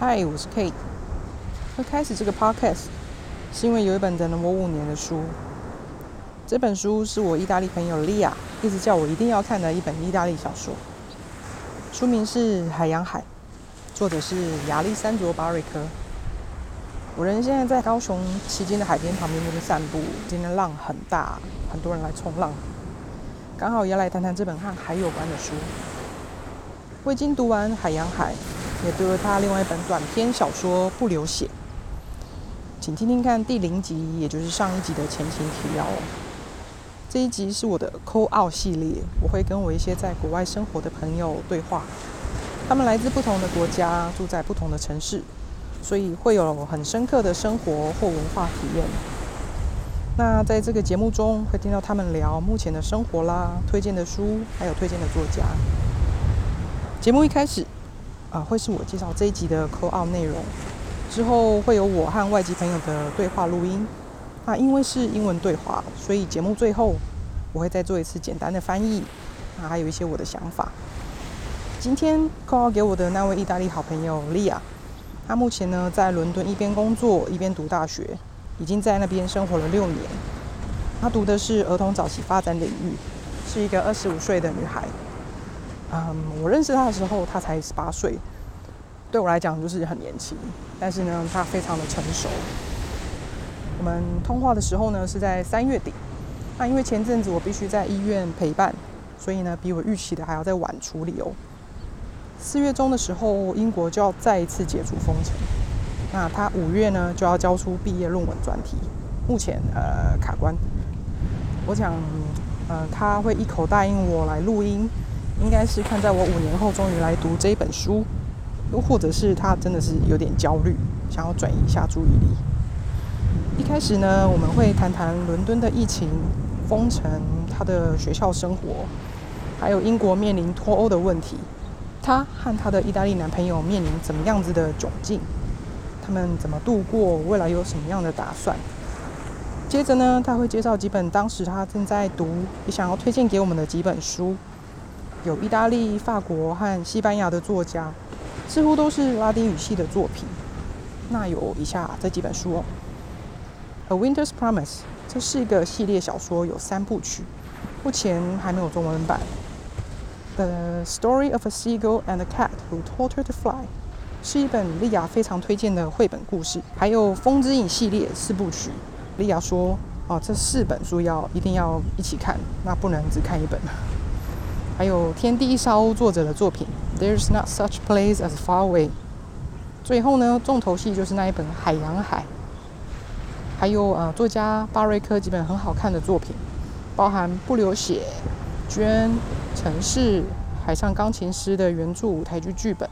嗨，我是 Kate。会开始这个 podcast 是因为有一本等了我五年的书。这本书是我意大利朋友莉亚一直叫我一定要看的一本意大利小说。书名是《海洋海》，作者是亚历山卓·巴瑞科。我人现在在高雄旗津的海边旁边那边散步，今天浪很大，很多人来冲浪，刚好也来谈谈这本和海有关的书。我已经读完《海洋海》，也读了他另外一本短篇小说《不流血》。请听听看第零集，也就是上一集的前情提要。这一集是我的抠奥系列，我会跟我一些在国外生活的朋友对话。他们来自不同的国家，住在不同的城市，所以会有很深刻的生活或文化体验。那在这个节目中，会听到他们聊目前的生活啦、推荐的书，还有推荐的作家。节目一开始，啊，会是我介绍这一集的抠奥内容，之后会有我和外籍朋友的对话录音。那因为是英文对话，所以节目最后我会再做一次简单的翻译，那还有一些我的想法。今天 call 给我的那位意大利好朋友莉亚，她目前呢在伦敦一边工作一边读大学，已经在那边生活了六年。她读的是儿童早期发展领域，是一个二十五岁的女孩。嗯，我认识他的时候他才十八岁，对我来讲就是很年轻，但是呢他非常的成熟。我们通话的时候呢，是在三月底。那因为前阵子我必须在医院陪伴，所以呢，比我预期的还要再晚处理哦。四月中的时候，英国就要再一次解除封城。那他五月呢，就要交出毕业论文专题，目前呃卡关。我想，呃，他会一口答应我来录音，应该是看在我五年后终于来读这一本书，又或者是他真的是有点焦虑，想要转移一下注意力。一开始呢，我们会谈谈伦敦的疫情、封城、他的学校生活，还有英国面临脱欧的问题。他和他的意大利男朋友面临怎么样子的窘境？他们怎么度过？未来有什么样的打算？接着呢，他会介绍几本当时他正在读，也想要推荐给我们的几本书。有意大利、法国和西班牙的作家，似乎都是拉丁语系的作品。那有以下这几本书哦。《A Winter's Promise》这是一个系列小说，有三部曲，目前还没有中文版。《The Story of a Seagull and a Cat Who Taught Her to Fly》是一本莉亚非常推荐的绘本故事。还有《风之影》系列四部曲，莉亚说：“哦，这四本书要一定要一起看，那不能只看一本。”还有《天地一沙鸥》作者的作品，《There's Not Such Place as Far Away》。最后呢，重头戏就是那一本《海洋海》。还有呃，作家巴瑞克几本很好看的作品，包含《不流血》、《娟》、《城市》、《海上钢琴师》的原著舞台剧剧本，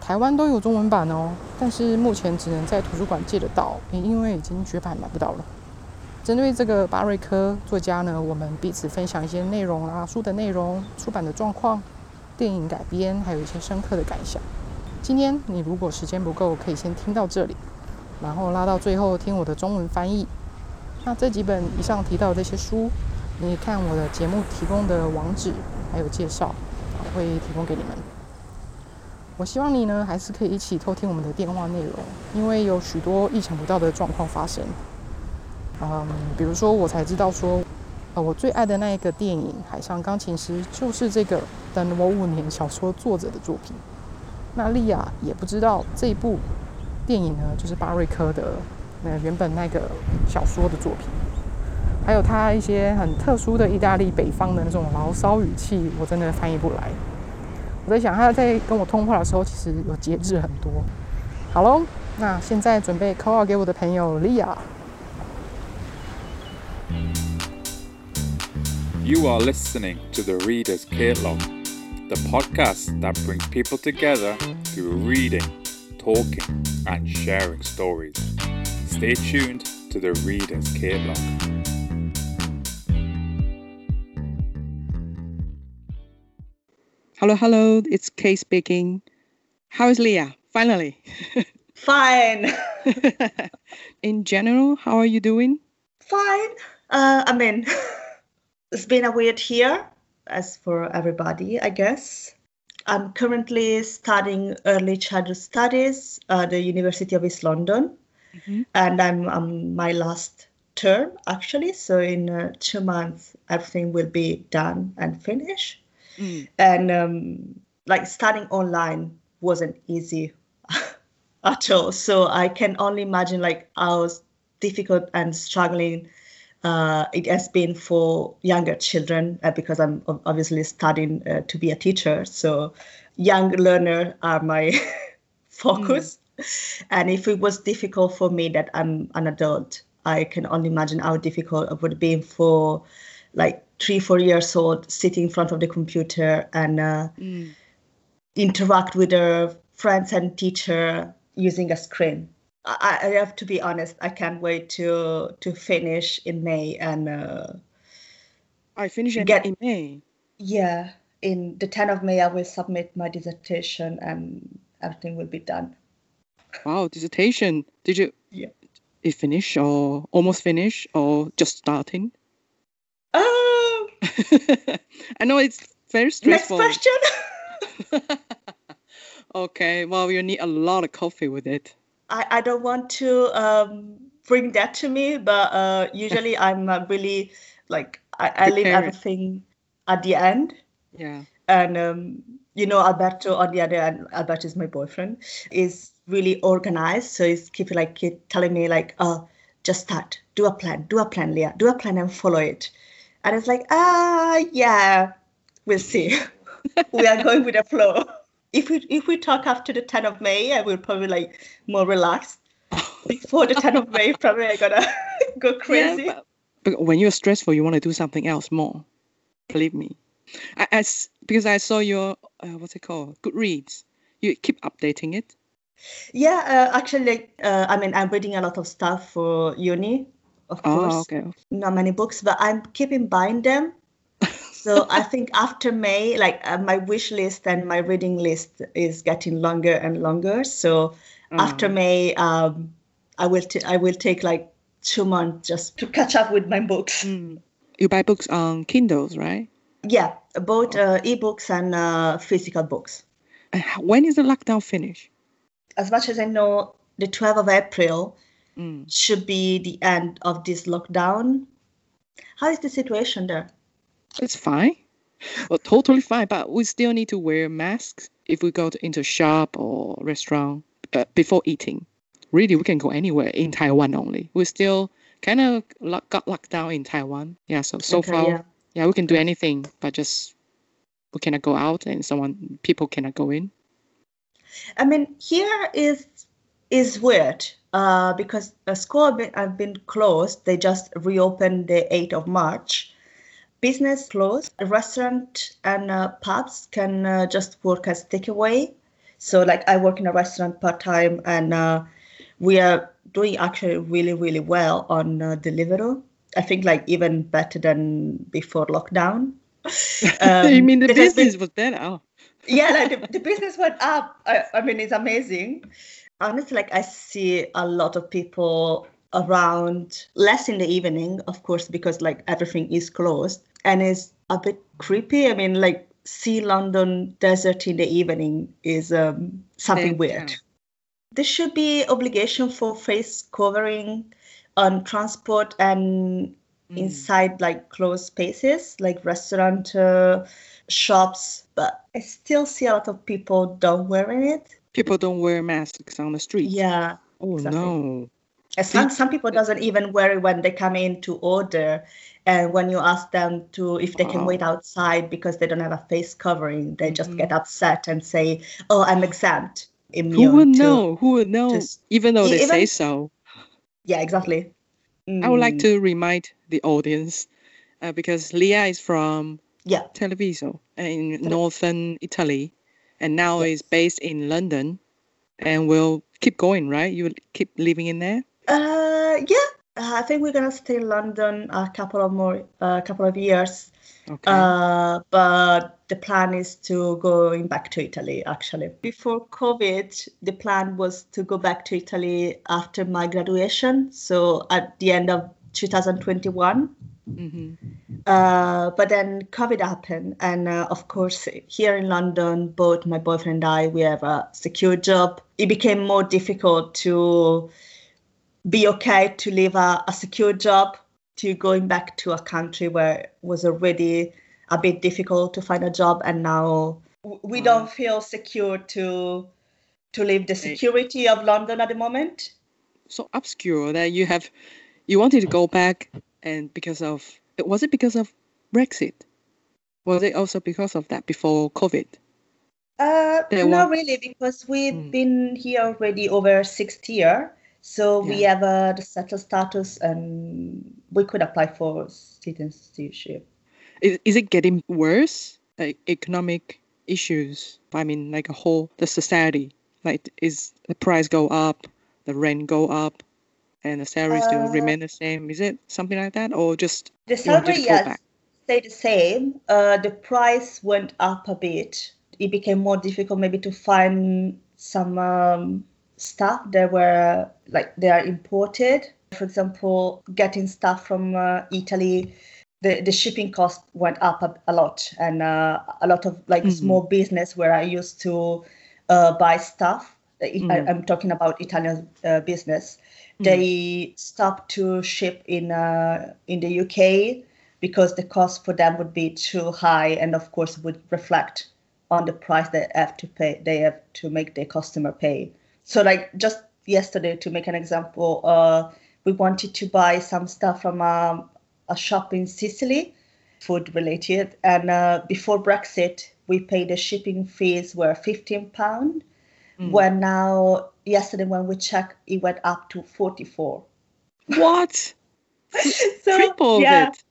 台湾都有中文版哦，但是目前只能在图书馆借得到，因为已经绝版买不到了。针对这个巴瑞科作家呢，我们彼此分享一些内容啦，书的内容、出版的状况、电影改编，还有一些深刻的感想。今天你如果时间不够，可以先听到这里。然后拉到最后听我的中文翻译。那这几本以上提到的这些书，你看我的节目提供的网址还有介绍，会提供给你们。我希望你呢还是可以一起偷听我们的电话内容，因为有许多意想不到的状况发生。嗯，比如说我才知道说，呃，我最爱的那一个电影《海上钢琴师》就是这个等了我五年小说作者的作品。那莉亚也不知道这一部。电影呢，就是巴瑞科的那原本那个小说的作品，还有他一些很特殊的意大利北方的那种牢骚语气，我真的翻译不来。我在想他在跟我通话的时候，其实有节制很多。好喽，那现在准备 call 给我的朋友莉亚。You are listening to the Reader's Catalog, the podcast that brings people together through reading. talking, and sharing stories. Stay tuned to the Reader's Catalog. Hello, hello, it's Kay speaking. How is Lia? Finally. Fine. In general, how are you doing? Fine. Uh, I mean, it's been a weird year, as for everybody, I guess. I'm currently studying early childhood studies at the University of East London, Mhm. and I'm my last term actually. So in uh, two months, everything will be done and finished. Mm. And um, like studying online wasn't easy at all. So I can only imagine like how difficult and struggling uh, it has been for younger children uh, because I'm obviously studying uh, to be a teacher. So young learner are my focus. And if it was difficult for me that I'm an adult, I can only imagine how difficult it would have been for like three, four years old sitting in front of the computer and uh, Mm. interact with their friends and teacher using a screen. I, I have to be honest. I can't wait to to finish in May and uh, I finish in, Get- in May. yeah, in the 10th of May I will submit my dissertation and everything will be done. Wow, dissertation. Did you? Yeah. It finish or almost finish or just starting? Oh, I know it's very stressful. next question. okay, well, you need a lot of coffee with it. I, I don't want to um, bring that to me, but uh, usually I'm uh, really like I, I leave everything at the end. Yeah. and um, you know alberto on the other end alberto is my boyfriend is really organized. So he's keep like keep telling me like oh just start. Do a plan. Do a plan Lia. Do a plan and follow it. And it's like ah yeah. We'll see. We are going with the flow if we if we talk after the 10th of may i will probably like more relaxed before the 10th of may probably i gotta go crazy Yeah, but, but when you're stressful, you want to do something else more. Believe me. I, I because I saw your uh, what's it called? Goodreads. You keep updating it. Yeah, uh, actually, uh, I mean, I'm reading a lot of stuff for uni, of course. Oh, okay. Not many books, but I'm keeping buying them. So I think after May, like uh, my wish list and my reading list is getting longer and longer. So after Oh. May, um, I will t- I will take like two months just to catch up with my books. Mm. You buy books on Kindles, right? Yeah, both uh, ebooks and uh, physical books. When is the lockdown finish? As much as I know, the 12th of April Mm. should be the end of this lockdown. How is the situation there? It's fine. Well, totally fine, but we still need to wear masks if we go to, into shop or restaurant uh, before eating. Really, we can go anywhere in Taiwan only. We still kind of lock, got locked down in Taiwan. Yeah, so so Okay, far, yeah. yeah. we can do anything, but just we cannot go out and someone people cannot go in. I mean, here is is weird uh, because a school have been, have been closed. They just reopened the 8th of March. Business closed. Restaurant and uh, pubs can uh, just work as takeaway. So, like, I work in a restaurant part time, and uh, we are doing actually really, really well on uh, Deliveroo. I think like even better than before lockdown. you Um, mean the has been- business was better? Oh, yeah like the, the business went up I, I mean it's amazing honestly like i see a lot of people around less in the evening of course because like everything is closed and it's a bit creepy i mean like see london desert in the evening is um, something Yeah, weird there should be obligation for face covering on transport and Mm. inside like closed spaces like restaurant uh, shops but i still see a lot of people don't wearing it people don't wear masks on the street. yeah Oh exactly. no. And some, some people doesn't even worry when they come in to order and when you ask them to if they can wait outside because they don't have a face covering they just Mhm. get upset and say oh i'm exempt Who would to-" know? Who would know? s- Even though they say so. yeah exactly I would like Mm, to remind the audience uh, because Lia is from yeah Televiso in Tele- northern Italy and now Yes. is based in London and will keep going, right? You will keep living in there? Uh, yeah, uh, I think we're gonna stay in London a couple of more, a couple of years. Okay. Uh, but the plan is to going back to Italy. Actually, before COVID, the plan was to go back to Italy after my graduation. So at the end of 2021. Mm-hmm. Uh, but then COVID happened, and uh, of course, here in London, both my boyfriend and I, we have a secure job. It became more difficult to be okay to leave a, a secure job to going back to a country where it was already a bit difficult to find a job, and now we don't feel secure to to leave the security of London at the moment. So obscure that you have, you wanted to go back, and because of was it because of Brexit? Was it also because of that before COVID? Uh, not really, because we've Mm. been here already over six years. So we Yeah. have uh, the settled status and we could apply for citizenship. Is, is it getting worse? Like economic issues? I mean, like a whole the society. Like, is the price go up, the rent go up, and the salary still Uh, remain the same? Is it something like that, or just The salary, yes, stayed the same. Uh, the price went up a bit. It became more difficult maybe to find some um, stuff that were like they are imported. For example, getting stuff from uh, Italy, the, the shipping cost went up a, a lot, and uh, a lot of like Mhm. small business where I used to uh, buy stuff. I, Mm. I'm talking about Italian uh, business. Mm. They stopped to ship in uh, in the UK because the cost for them would be too high, and of course would reflect on the price they have to pay. They have to make their customer pay. So, like just yesterday, to make an example, uh, we wanted to buy some stuff from um, a shop in Sicily, food related, and uh, before Brexit, we paid the shipping fees were fifteen pound. Mm. When now yesterday when we checked, it went up to forty four. What? so Triple yeah, it.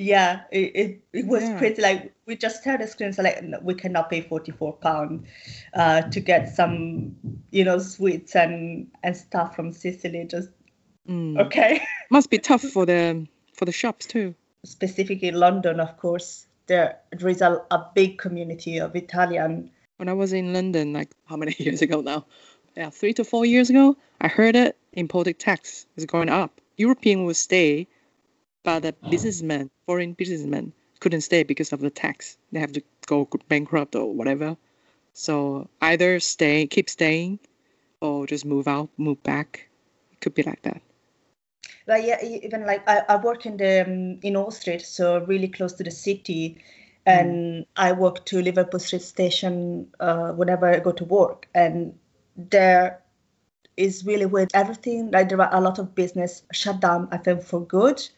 Yeah, it, it, it was Yeah. crazy. Like we just heard the screen, so like we cannot pay forty four pound uh, to get some, you know, sweets and and stuff from Sicily. Just Mm. okay. Must be tough for the for the shops too. Specifically London, of course, there there is a, a big community of Italian. When I was in London, like how many years ago now? Yeah, three to four years ago, I heard it. Imported tax is going up. European will stay, but the businessmen, foreign businessmen, couldn't stay because of the tax. They have to go bankrupt or whatever. So either stay, keep staying, or just move out, move back. It could be like that. But yeah, even like I, I work in the um, in Old Street, so really close to the city, and I walk to Liverpool Street Station uh, whenever I go to work, and there is really with everything. Like there are a lot of business shut down. I think for good.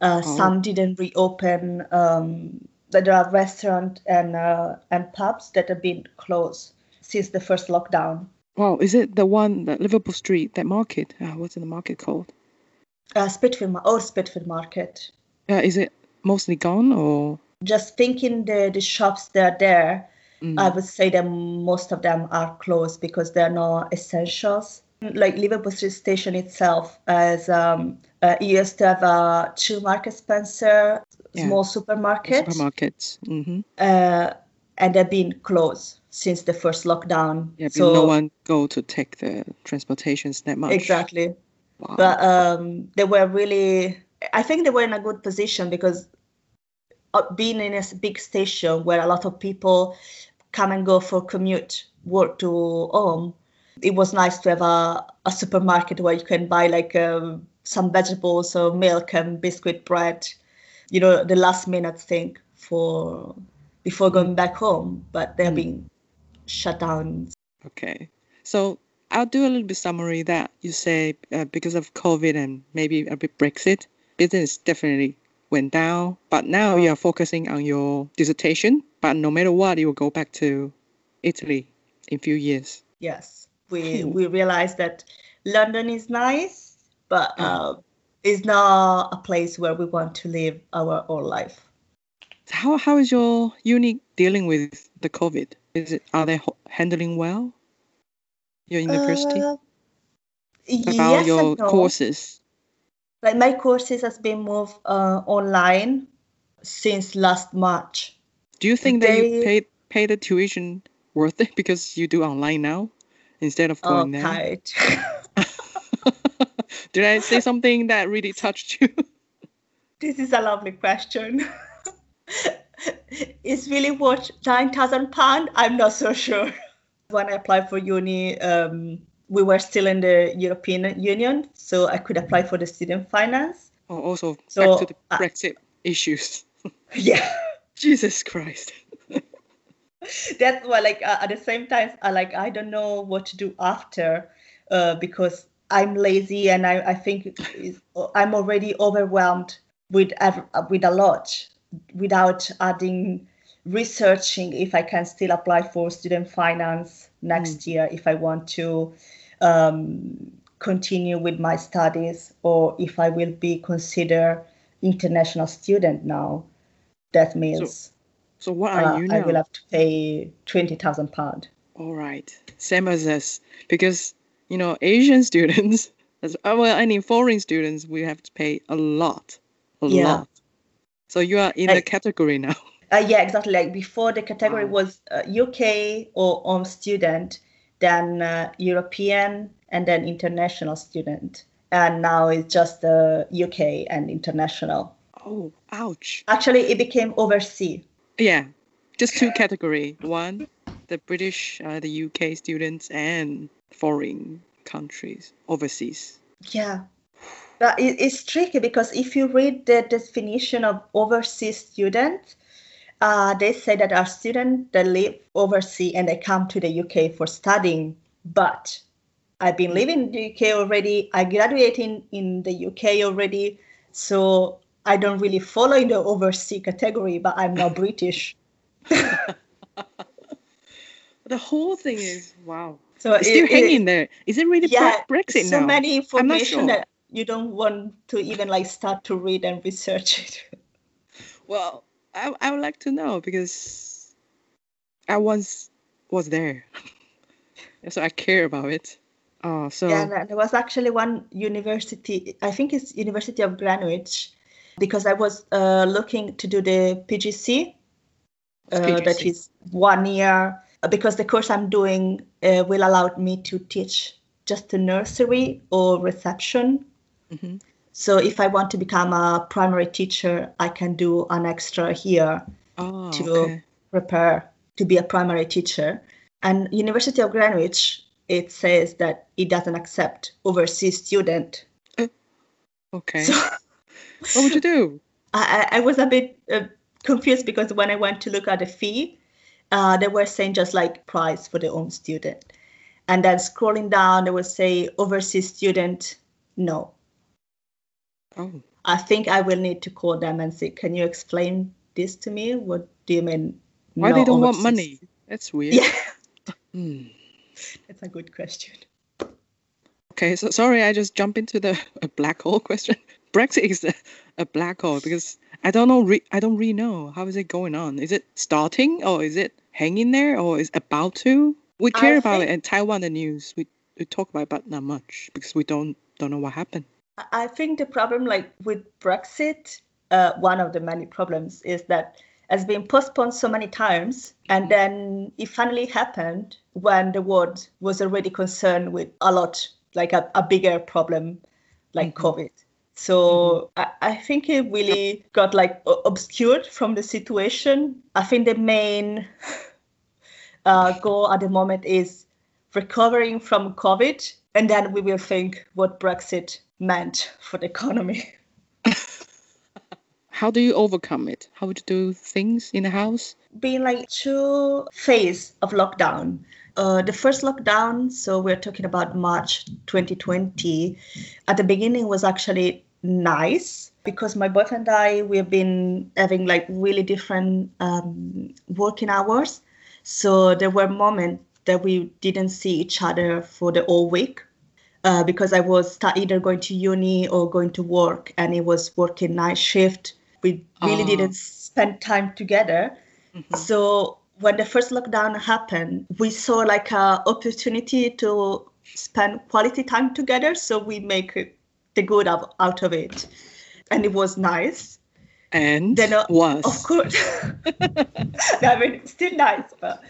Uh, Oh. Some didn't reopen. Um, there are restaurants and uh, and pubs that have been closed since the first lockdown. Wow, is it the one that Liverpool Street, that market? Uh, what's the market called? Uh, Spitfield, Old Spitfield Market. Uh, is it mostly gone or? just thinking the, the shops that are there, Mm. I would say that most of them are closed because they're not essentials. Like Liverpool Street Station itself, as um, uh, it used to have a two Market Spencer Yeah. small supermarket, Supermarkets. Mm-hmm. uh, and they've been closed since the first lockdown. Yeah, so no one go to take the transportations that much. exactly. Wow. but um, they were really i think they were in a good position because uh, being in a big station where a lot of people come and go for commute work to home it was nice to have a, a supermarket where you can buy like um, some vegetables or milk and biscuit bread you know the last minute thing for before going back home but they're Mm. being shut down Okay. So I'll do a little bit summary that you say uh, because of COVID and maybe a bit Brexit, business definitely went down. But now you are focusing on your dissertation. But no matter what, you will go back to Italy in few years. Yes, we Hmm. we realize that London is nice, but Yeah. uh, it's not a place where we want to live our whole life. How how is your uni dealing with the COVID? Is it are they ho- handling well? Your university Uh, about yes your no. courses. Like my courses has been moved uh, online since last March. Do you think that you They- pay pay the tuition worth it because you do online now instead of Oh, going there? Did I say something that really touched you? This is a lovely question. is really worth nine thousand pound? I'm not so sure. When I applied for uni, um, we were still in the European Union, so I could apply for the student finance. Oh, also So, back to the uh, Brexit issues. Yeah. Jesus Christ. that's why like uh, at the same time i like i don't know what to do after uh, because i'm lazy and i, I think i'm already overwhelmed with with a lot without adding researching if i can still apply for student finance next year if i want to um, continue with my studies or if i will be considered international student now. That means So so what are uh, you I will have to pay twenty thousand pound. All right, same as us, because you know Asian students, as uh, well, any foreign students, we have to pay a lot, a Yeah. lot. So you are in the category now. Uh, yeah, exactly. Like before, the category Wow. was uh, UK or home student, then uh, European, and then international student. And now it's just the UK and international. Oh, ouch. Actually, it became overseas. Yeah, just two category. One, the British, uh, the UK students, and foreign countries, overseas. Yeah. But it's tricky because if you read the definition of overseas student, uh, they say that our students that live overseas and they come to the UK for studying. But I've been living in the UK already. I graduated in, in the UK already. So I don't really follow in the overseas category, but I'm not British. The whole thing is wow. So It's still it- hanging it- there. Is it really yeah, Brexit so now? many information sure. that you don't want to even like start to read and research it. Well, I, I would like to know because I once was there, so I care about it. Oh, so Yeah, there was actually one university, I think it's University of Greenwich, because I was uh, looking to do the PGC, uh, PGC? is one year, because the course I'm doing uh, will allow me to teach just the nursery or reception. Mhm. So if I want to become a primary teacher, I can do an extra year oh, to okay. prepare to be a primary teacher. And University of Greenwich, it says that it doesn't accept overseas student. Okay. So what would you do? I, I I was a bit uh, confused because when I went to look at the fee, uh, they were saying just like price for the own student. And then scrolling down, they would say overseas student, no. Oh, I think I will need to call them and say, can you explain this to me? What do you mean? why no they don't want overseas?" money? That's weird. Yeah, Hmm. that's a good question. Okay, so sorry, I just jump into the a black hole question. Brexit is a, a black hole because I don't know. Re- I don't really know how is it going on. Is it starting or is it hanging there or is about to? We I care about it think- in Taiwan. The news we we talk about, it, but not much because we don't don't know what happened. I- I think the problem, like with Brexit, uh, one of the many problems is that has been postponed so many times, and then it finally happened when the world was already concerned with a lot, like a, a bigger problem, like Mhm. COVID. So I, I think it really got like obscured from the situation. I think the main uh, goal at the moment is recovering from COVID, and then we will think what Brexit meant for the economy. How do you overcome it? How would you do things in the house? Being like two phase of lockdown. Uh, the first lockdown, so we're talking about March 2020. At the beginning was actually nice because my boyfriend and I we've been having like really different um, working hours. So there were moments that we didn't see each other for the whole week. uh, because I was either going to uni or going to work, and he was working night shift. We really Ah. didn't spend time together. So when the first lockdown happened, we saw like a opportunity to spend quality time together. So we make it- the good of, out of it, and it was nice. And Then, uh, was Of course. I mean, it's still nice, but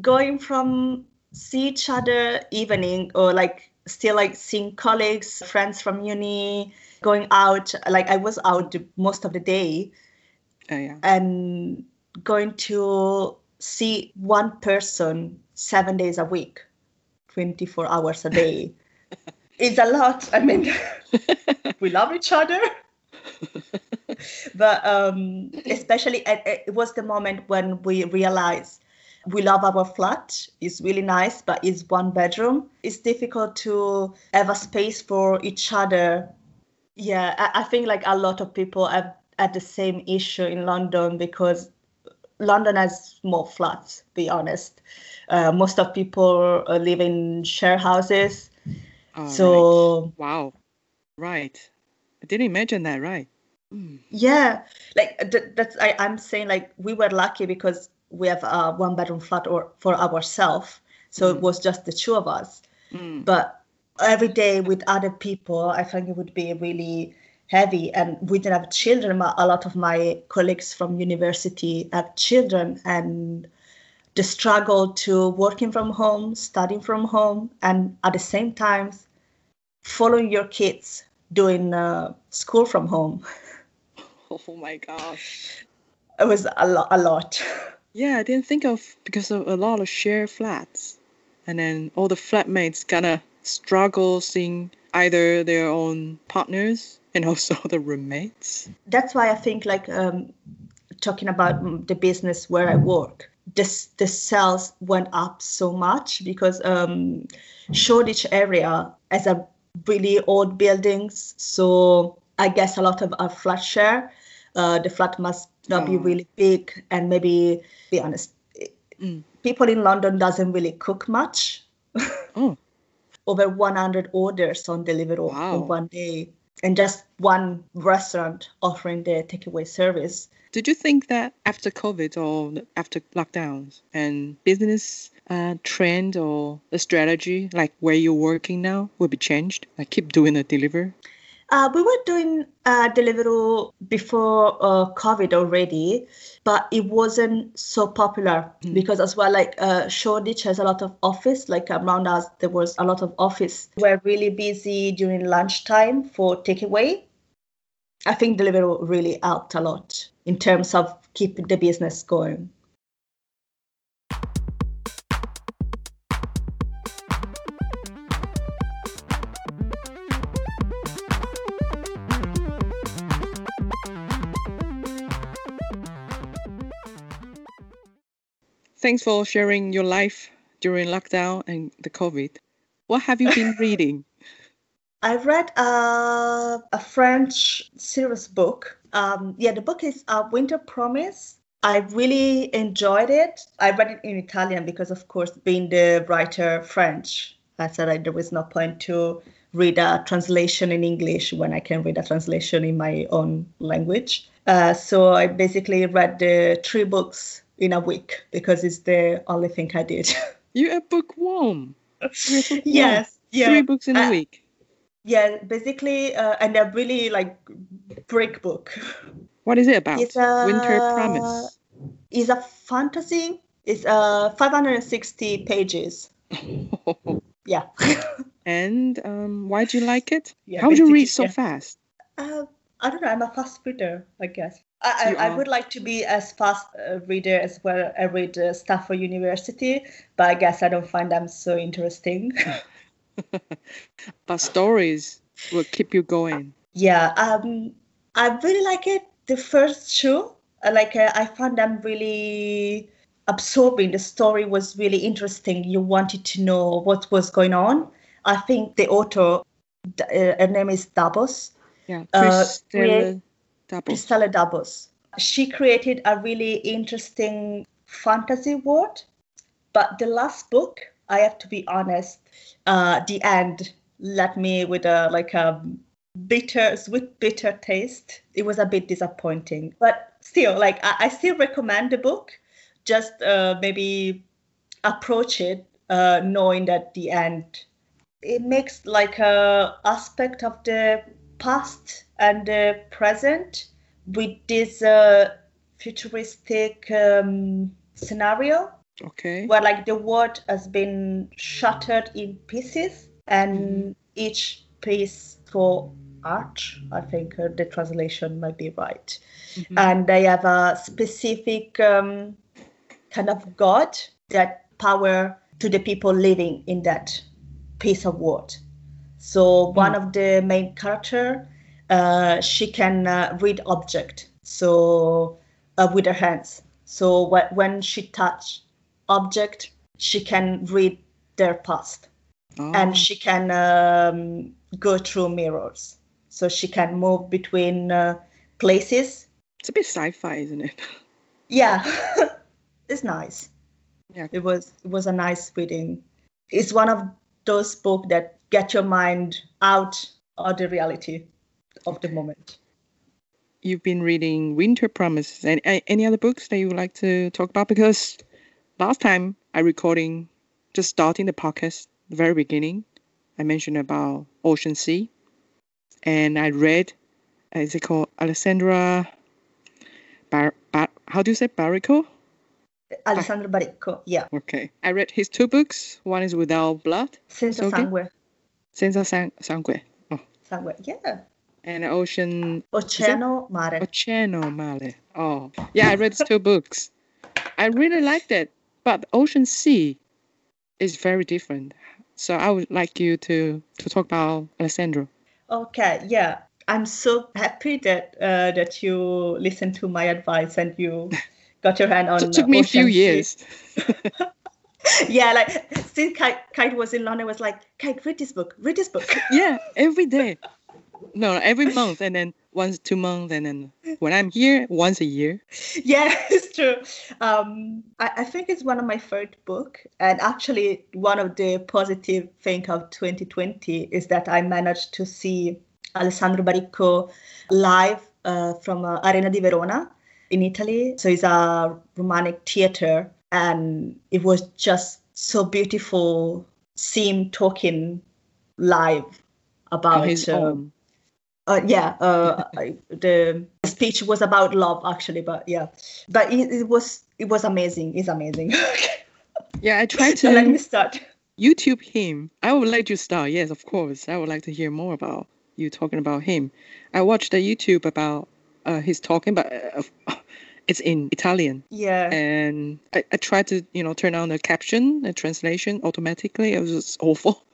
going from see each other evening or like still like seeing colleagues, friends from uni, going out. Like I was out most of the day Uh, yeah. and going to see one person seven days a week, 24 hours a day. It's a lot. I mean, we love each other. but um, especially at, it was the moment when we realized we love our flat. It's really nice but it's one bedroom. It's difficult to have a space for each other. Yeah i, I think like a lot of people have had the same issue in london because london has more flats be honest. Uh, most of people uh, live in share houses All right. so Wow. Right. I didn't imagine that, right? Mm. Yeah, like th- that's I, I'm saying like we were lucky because we have a one bedroom flat or for ourselves, so it was just the two of us. Mm. But every day with other people, I think it would be really heavy. And we didn't have children. but A lot of my colleagues from university have children, and the struggle to working from home, studying from home, and at the same time following your kids doing uh, school from home. Oh my gosh. It was a lot. A lot. Yeah, I didn't think of because of a lot of shared flats, and then all the flatmates kind of struggle seeing either their own partners and also the roommates. That's why I think like um, talking about the business where I work, this the sales went up so much because um, Shoreditch area as a really old buildings, so I guess a lot of our flat share. Uh, the flat must not be Oh. really big, and maybe be honest, Mm. people in London doesn't really cook much. Oh, over 100 orders on Deliveroo Wow. in one day, and just one restaurant offering the takeaway service. did you think that after COVID or after lockdowns and business uh, trend or a strategy, like where you're working now, will be changed? Like keep doing a deliver? Uh, we were doing uh, Deliveroo before uh, COVID already, but it wasn't so popular because as well, like uh, Shoreditch has a lot of office. Like around us, there was a lot of office. We're really busy during lunchtime for takeaway. I think Deliveroo really helped a lot in terms of keeping the business going. Thanks for sharing your life during lockdown and the COVID. What have you been reading? I read uh, a French series book. Um, yeah, the book is uh, Winter Promise. I really enjoyed it. I read it in Italian because, of course, being the writer French, I said like, there was no point to read a translation in English when I can read a translation in my own language. Uh, so I basically read the three books in a week because it's the only thing I did. You're a bookworm. You're a bookworm. yes, yeah. Three books in a Uh, week. Yeah, basically, uh, and they're really like brick book. What is it about? It's a Winter Promise. It's a fantasy. It's uh 560 pages. Yeah. and um, why do you like it? Yeah, How do you read so yeah. fast? uh, I don't know. I'm a fast reader, I guess. I, I, would like to be as fast a reader as well. I read uh, stuff for university, but I guess I don't find them so interesting. but stories will keep you going. yeah um i really like it the first show uh, like uh, i found them really absorbing the story was really interesting you wanted to know what was going on i think the author uh, her name is dabos Yeah, Uh, Stella Dabos. She created a really interesting fantasy world, but the last book, I have to be honest, uh, the end left me with a like a bitter, sweet, bitter taste. It was a bit disappointing, but still, like I, I still recommend the book. Just uh, maybe approach it uh, knowing that the end it makes like a aspect of the past and the present with this uh, futuristic um, scenario Okay. where like the world has been shattered in pieces and each piece for art. I think uh, the translation might be right. Mhm. And they have a specific um, kind of god that power to the people living in that piece of world So one of the main character, uh, she can uh, read object. So uh, with her hands. So wh- when she touch object, she can read their past Oh, and she can um, go through mirrors. So she can move between uh, places. it's a bit sci-fi, isn't it? Yeah, it's nice. Yeah. It was it was a nice reading. It's one of those books that get your mind out of the reality of the moment. You've been reading Winter Promises. Any, a- any other books that you would like to talk about? Because last time I recording, just starting the podcast, the very beginning, I mentioned about Ocean Sea, and I read, uh, is it called Alessandra? Bar, Bar, how do you say Barrico? Alessandro Baricco, yeah. Okay, I read his two books. One is Without Blood, Senza Okay. sangue, Senza Sang- Sangue, oh, sangue, yeah. And Ocean Oceano Mare. Oceano Mare. Oh, yeah, I read two books. I really liked it, but Ocean Sea is very different. So I would like you to to talk about Alessandro. Okay, yeah. I'm so happy that uh, that you listened to my advice and you got your hand on. It took me a few Sea. years. Yeah, like since Kite, Kite was in London, I was like, Kite, read this book, read this book. yeah, every day. No, every month, and then once two months, and then when I'm here, once a year. yeah, it's true. Um, I, I think it's one of my favorite book, and actually one of the positive thing of 2020 is that I managed to see Alessandro Baricco live uh, from uh, Arena di Verona in Italy. So it's a romantic theater, and it was just so beautiful. See him talking live about his uh, own. Uh, yeah, uh, I- the speech was about love actually, but yeah, but it, it was it was amazing. It's amazing. Yeah, I tried so let me start. YouTube him. I would like to start. Yes, of course. I would like to hear more about you talking about him. I watched the YouTube about uh, his talking, but uh, it's in Italian. Yeah, and I, I tried to you know turn on the caption the translation automatically it was awful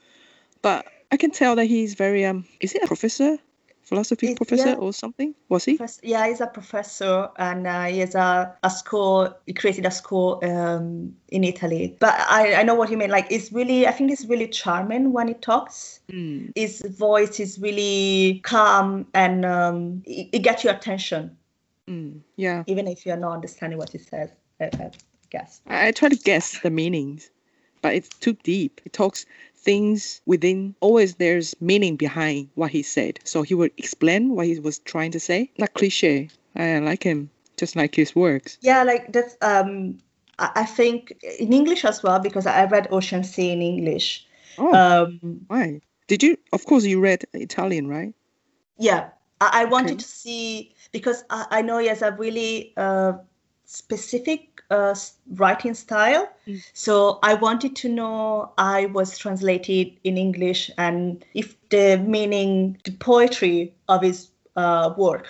but i can tell that he's very um is he a professor philosophy It- professor yeah. or something was he yeah, he's a professor and uh, he has a, a school. He created a school um, in Italy. But I, I know what you mean. Like, it's really, I think it's really charming when he talks. Mm, His voice is really calm and um, it, it gets your attention, mm, yeah even if you're not understanding what he says. I, I guess. I, I try to guess the meanings but it's too deep he talks things within always there's meaning behind what he said. So he would explain what he was trying to say. Not cliche. I like him just like his works. Yeah, like that's um I I think in English as well because I read Ocean Sea in English. oh Um why? Did you of course you read italian right? Yeah, I, I wanted Okay. to see because I, I know has a really uh specific uh writing style. Mm. So I wanted to know I was translated in English and if the meaning the poetry of his uh work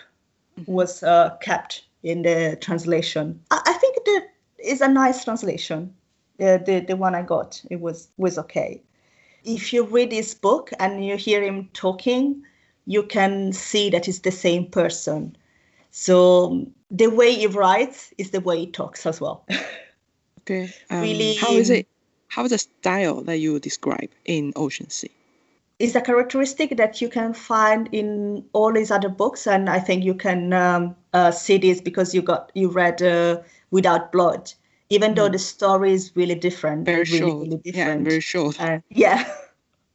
was uh, kept in the translation. I, I think that is a nice translation. The, the the one I got it was was okay. If you read his book and you hear him talking, you can see that it's the same person. So the way he writes is the way he talks as well. Okay. Um, Really, How is it? How is the style that you describe in Ocean Sea? it's a characteristic that you can find in all his other books, and I think you can um, uh, see this because you got you read uh, Without Blood. Even though the story is really different, Very really, short. really yeah, very short. Uh, yeah.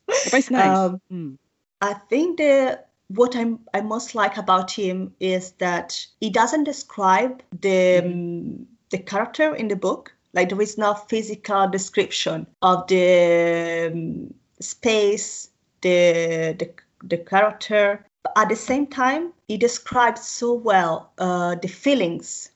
but it's nice. um, Mm. I think the what I'm, I most like about him is that he doesn't describe the um, the character in the book. Like there is no physical description of the um, space, the, the the character. But at the same time, he describes so well uh, the feelings,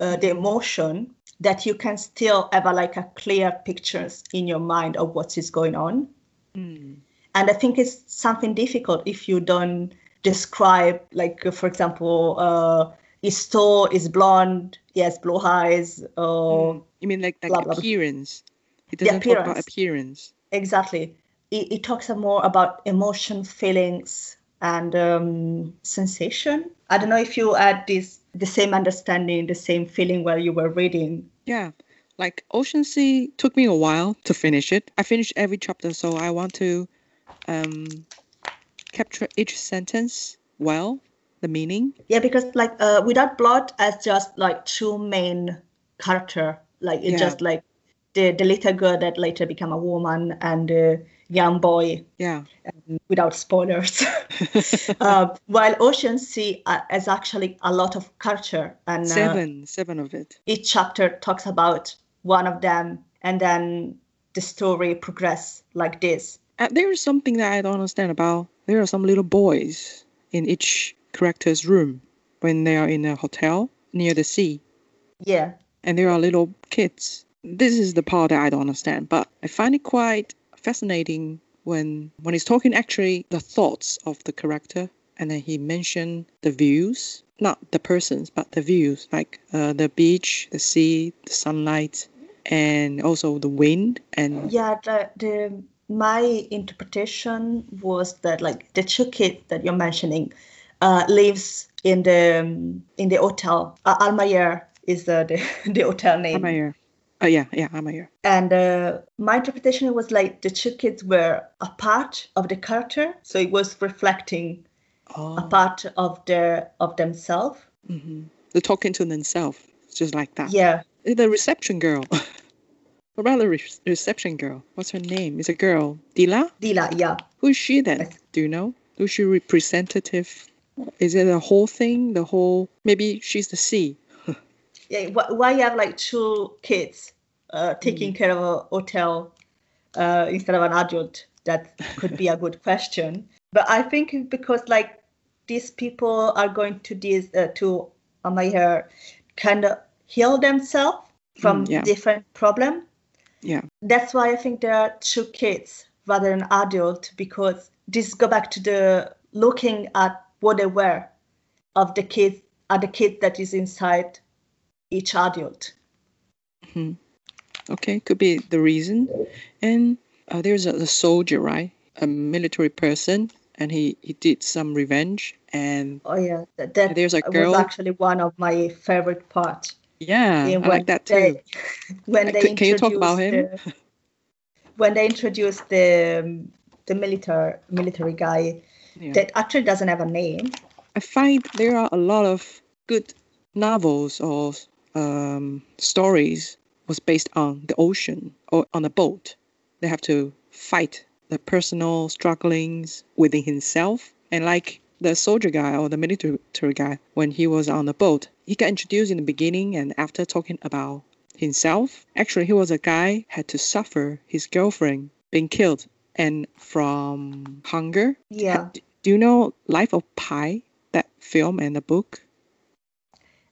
uh, the emotion that you can still have a, like a clear pictures in your mind of what is going on Mm. And I think it's something difficult if you don't describe, like uh, for example, uh, his tall, is blonde, yes has blue eyes, or Mm. You mean like like blah, blah, blah. appearance? It doesn't talk about appearance. appearance. exactly. It, it talks more about emotion, feelings, and um, sensation. I don't know if you had this the same understanding, the same feeling while you were reading. Yeah. Like Ocean Sea took me a while to finish it. I finished every chapter, so I want to um, capture each sentence well, the meaning. Yeah, because like uh, without blood as just like two main character, like it's Yeah. just like the the little girl that later become a woman and the young boy Yeah. without spoilers. uh, while Ocean Sea uh, has actually a lot of culture and uh, Seven, seven of it. each chapter talks about one of them and then the story progress like this. Uh, there is something that I don't understand about. There are some little boys in each character's room when they are in a hotel near the sea, Yeah. and there are little kids. This is the part that I don't understand, but I find it quite fascinating when when he's talking actually the thoughts of the character, and then he mentioned the views, not the persons, but the views, like uh, the beach, the sea, the sunlight, and also the wind and Yeah, the, the my interpretation was that like the two kids that you're mentioning uh, lives in the um, in the hotel. Uh, Almayer is the, the the hotel name. Amayer. Oh yeah, yeah, Amayer. And uh, my interpretation was like the two kids were a part of the character, so it was reflecting Oh. a part of their of themselves. hmm They're talking to themselves, just like that. Yeah, The reception girl. what about the re- reception girl? What's her name? Is a girl. Dila? Dila. Yeah, Who is she then? Yes. Do you know? Who's she representative? Is it the whole thing? The whole. Maybe she's the sea. yeah. wh- Why you have like two kids uh, taking care of a hotel uh, instead of an adult? That could be a good question. But I think because like these people are going to this uh, to Amaya kind of heal themselves from Mm, yeah. different problem. Yeah. That's why I think there are two kids rather than adult because this go back to the looking at what they were of the kid at the kid that is inside each adult. hmm Okay, could be the reason. And uh, there's a, a soldier, right? A military person, and he, he did some revenge. And Oh yeah, that, that There's a was actually one of my favorite parts. Yeah, Yeah, I like that too. they- when they can- you talk about introduced the- when they introduced the um, the military military guy Yeah. that actually doesn't have a name. I find there are a lot of good novels or um, stories was based on the ocean or on a boat. They have to fight the personal strugglings within himself. And like the soldier guy or the military guy, when he was on the boat, he got introduced in the beginning and after talking about himself, actually he was a guy had to suffer his girlfriend being killed and from hunger Yeah. Do you know Life of Pi, that film and the book?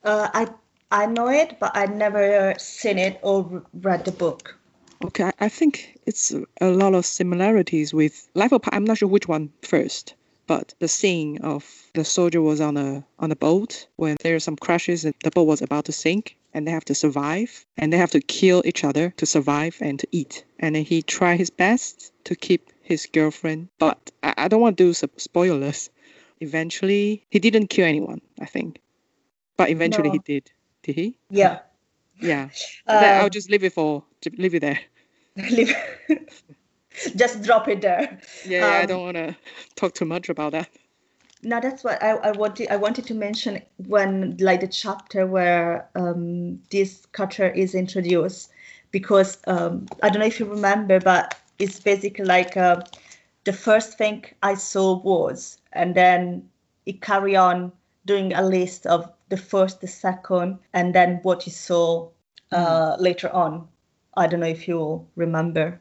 Uh, I I know it, but I never seen it or read the book. Okay, I- think it's a- a lot of similarities with Life of Pi. I'm not sure which one first, but the scene of the soldier was on a on a boat when there are some crashes and the boat was about to sink, and they have to survive, and they have to kill each other to survive and to eat. And then he tried his best to keep his girlfriend, but I, I don't want to do sp- spoilers. Eventually, he didn't kill anyone, I think, but eventually he did. Did he? Yeah. Yeah. Then uh, I'll just leave it for leave it there. leave- just drop it there. Yeah, yeah, I Um, don't want to talk too much about that. Now that's what I, I wanted. I wanted to mention when, like, the chapter where um, this culture is introduced, because um, I don't know if you remember, but it's basically like uh, the first thing I saw was, and then it carry on doing a list of the first, the second, and then what you saw uh, later on. I don't know if you remember.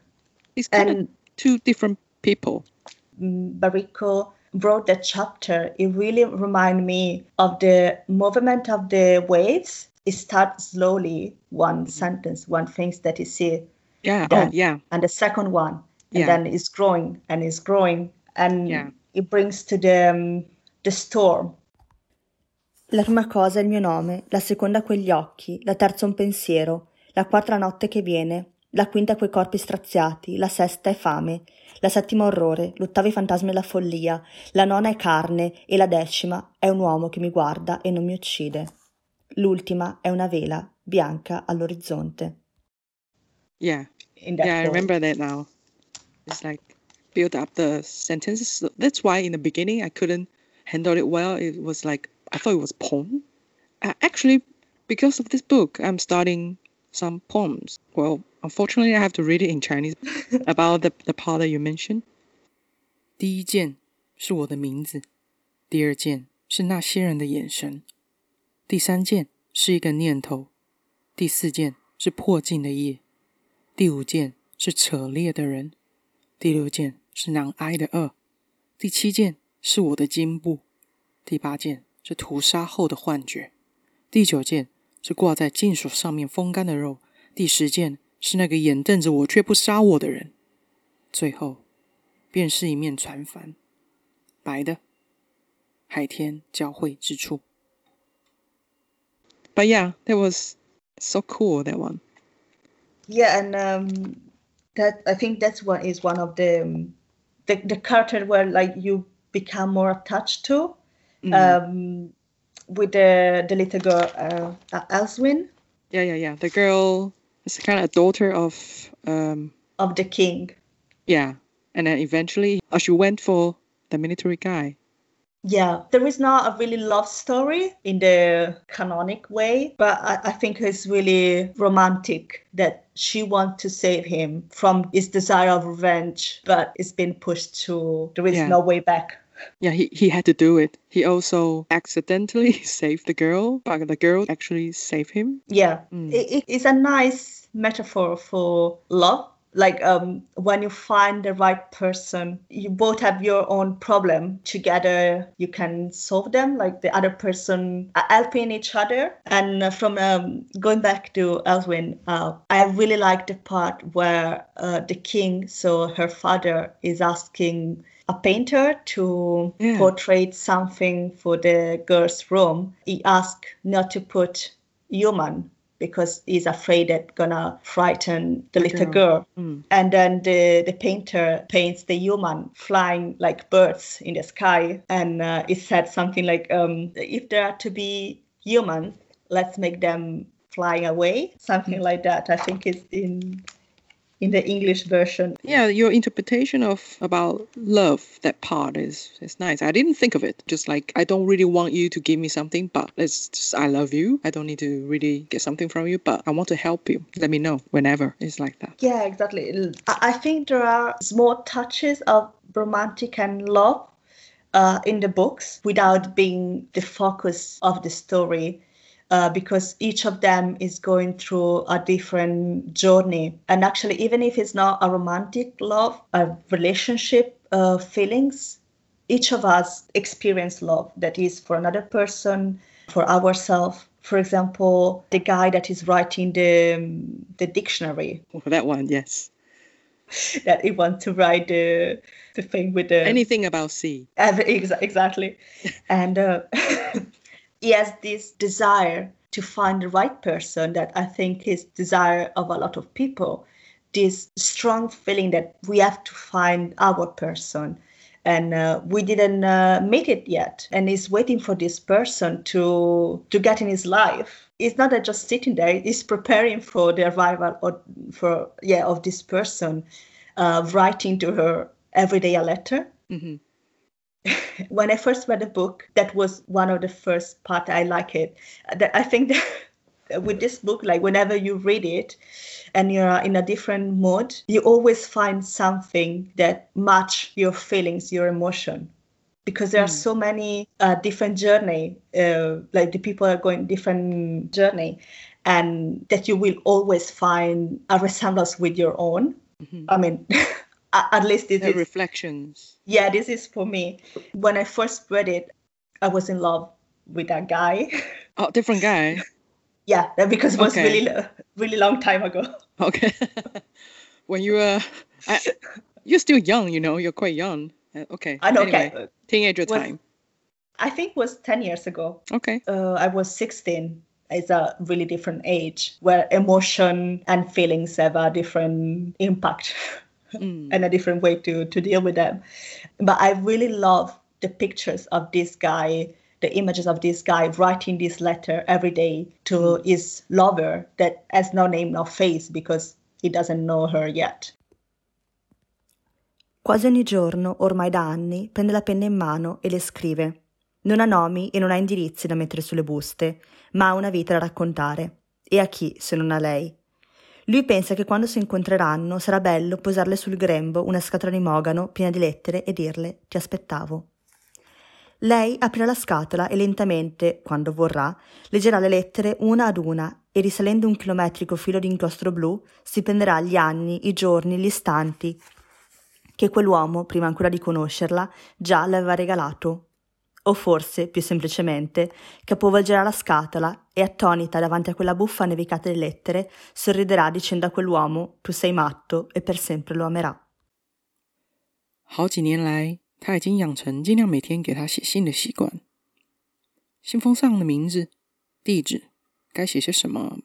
It's kind of And two different people. mm, Baricco wrote that chapter, it really reminded me of the movement of the waves. It starts slowly, one sentence, one thing that you see, Yeah, Yeah. oh, yeah, and the second one, and Yeah. then it's growing and it's growing and Yeah. it brings to the um, the storm La prima cosa è il mio nome, la seconda quegli occhi, la terza un pensiero, la quarta notte che viene, la quinta quei corpi straziati, la sesta è fame, la settima orrore, l'ottava i fantasmi e la follia, la nona è carne e la decima è un uomo che mi guarda e non mi uccide. L'ultima è una vela bianca all'orizzonte. Yeah. in that Yeah, I poem. remember that now. It's like build up the sentences. That's why in the beginning I couldn't handle it well. It was like I thought it was poem. Uh, actually, because of this book, I'm starting some poems. Well, unfortunately, I have to read it in Chinese about the the part that you mentioned. 第一件是我的名字，第二件是那些人的眼神，第三件是一个念头，第四件是破镜的夜，第五件是扯裂的人，第六件是难挨的饿，第七件是我的颈部，第八件是屠杀后的幻觉，第九件是挂在金属上面风干的肉，第十件是那个眼瞪着我却不杀我的人，最后。便是一面船帆，白的，海天交汇之处。 But yeah, that was so cool. That one. Yeah, and um, that I think that's what is one of the um, the the character where like you become more attached to, Mm. um, with the the little girl uh, uh, Elisewin yeah, yeah, yeah. The girl is kind of a daughter of um. of the king. Yeah, and then eventually uh, she went for the military guy. Yeah, there is not a really love story in the canonic way, but I, I think it's really romantic that she wants to save him from his desire of revenge, but it's been pushed to there is Yeah. no way back. Yeah, he, he had to do it. He also accidentally saved the girl, but the girl actually saved him. Yeah, Mm. it, it- it's a nice metaphor for love. Like um, when you find the right person, you both have your own problem. Together, you can solve them. Like the other person helping each other. And uh, from um, going back to Elwin, uh, I really like the part where uh, the king, so her father, is asking a painter to Yeah. portray something for the girl's room. He asked not to put human because he's afraid that gonna frighten the, little girl. Mm. And then the, the painter paints the human flying like birds in the sky. And uh, it said something like, um, if there are to be humans, let's make them flying away. Something like that. I think it's in in the English version. Yeah, your interpretation of about love, that part is is nice. I didn't think of it. Just like I don't really want you to give me something, but it's just I love you. I don't need to really get something from you, but I want to help you. Let me know whenever. It's like that. Yeah, exactly. I I think there are small touches of romantic and love uh, in the books without being the focus of the story. Uh, because each of them is going through a different journey. And actually, even if it's not a romantic love, a relationship uh, feelings, each of us experience love that is for another person, for ourselves. For example, the guy that is writing the, the dictionary Oh, that one, yes. that he wants to write the the thing with the Anything about sea. Every, exa- exactly, and uh, he has this desire to find the right person that I think is desire of a lot of people. This strong feeling that we have to find our person, and uh, we didn't uh, meet it yet, and he's waiting for this person to to get in his life. It's not that just sitting there; he's preparing for the arrival or for yeah of this person, uh, writing to her every day a letter hmm when I first read the book, that was one of the first part I like it. That I think that with this book, like whenever you read it and you're in a different mood, you always find something that match your feelings, your emotion. Because there are Mm. so many uh, different journey, uh, like the people are going different journey, and that you will always find a resemblance with your own. hmm I mean, at least this is reflections. yeah, this is for me. When I first read it, I was in love with that guy. Oh, different guy. yeah, because it was Okay. really, really long time ago. Okay. when you were, I, you're still young, you know. You're quite young. Uh, okay. I know. Anyway, Okay, teenager was- time. I think it was ten years ago. Okay. uh, I was 16. It's a really different age where emotion and feelings have a different impact Mm. and a different way to, to deal with them. But I really love the pictures of this guy, the images of this guy writing this letter every day to his lover that has no name, no face because he doesn't know her yet. Quasi ogni giorno, ormai da anni, prende la penna in mano e le scrive. Non ha nomi e non ha indirizzi da mettere sulle buste, ma ha una vita da raccontare. E a chi, se non a lei? Lui pensa che quando si incontreranno sarà bello posarle sul grembo una scatola di mogano piena di lettere e dirle ti aspettavo. Lei aprirà la scatola e lentamente, quando vorrà, leggerà le lettere una ad una e risalendo un chilometrico filo di inchiostro blu si prenderà gli anni, i giorni, gli istanti che quell'uomo, prima ancora di conoscerla, già le aveva regalato O forse, più semplicemente, capovolgerà la scatola e, attonita davanti a quella buffa nevicata di lettere, sorriderà dicendo a quell'uomo tu sei matto e per sempre lo amerà. 好几年来，他已经养成尽量每天给他写信的习惯。信封上的名字、地址，该写些什么，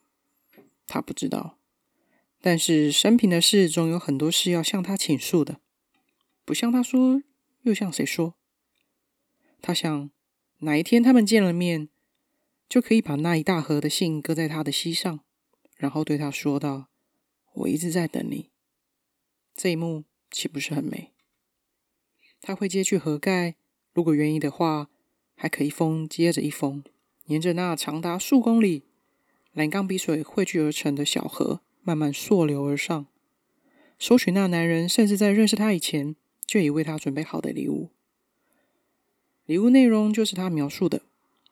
他不知道。但是生平的事，总有很多事要向他倾诉的，不向他说，又向谁说？ 他想，哪一天他们见了面，就可以把那一大盒的信搁在他的膝上，然后对他说道：“我一直在等你。”这一幕岂不是很美？他会揭去盒盖，如果愿意的话，还可一封接着一封，沿着那长达数公里、蓝钢笔水汇聚而成的小河，慢慢溯流而上，收取那男人甚至在认识他以前就已为他准备好的礼物。礼物内容就是他描述的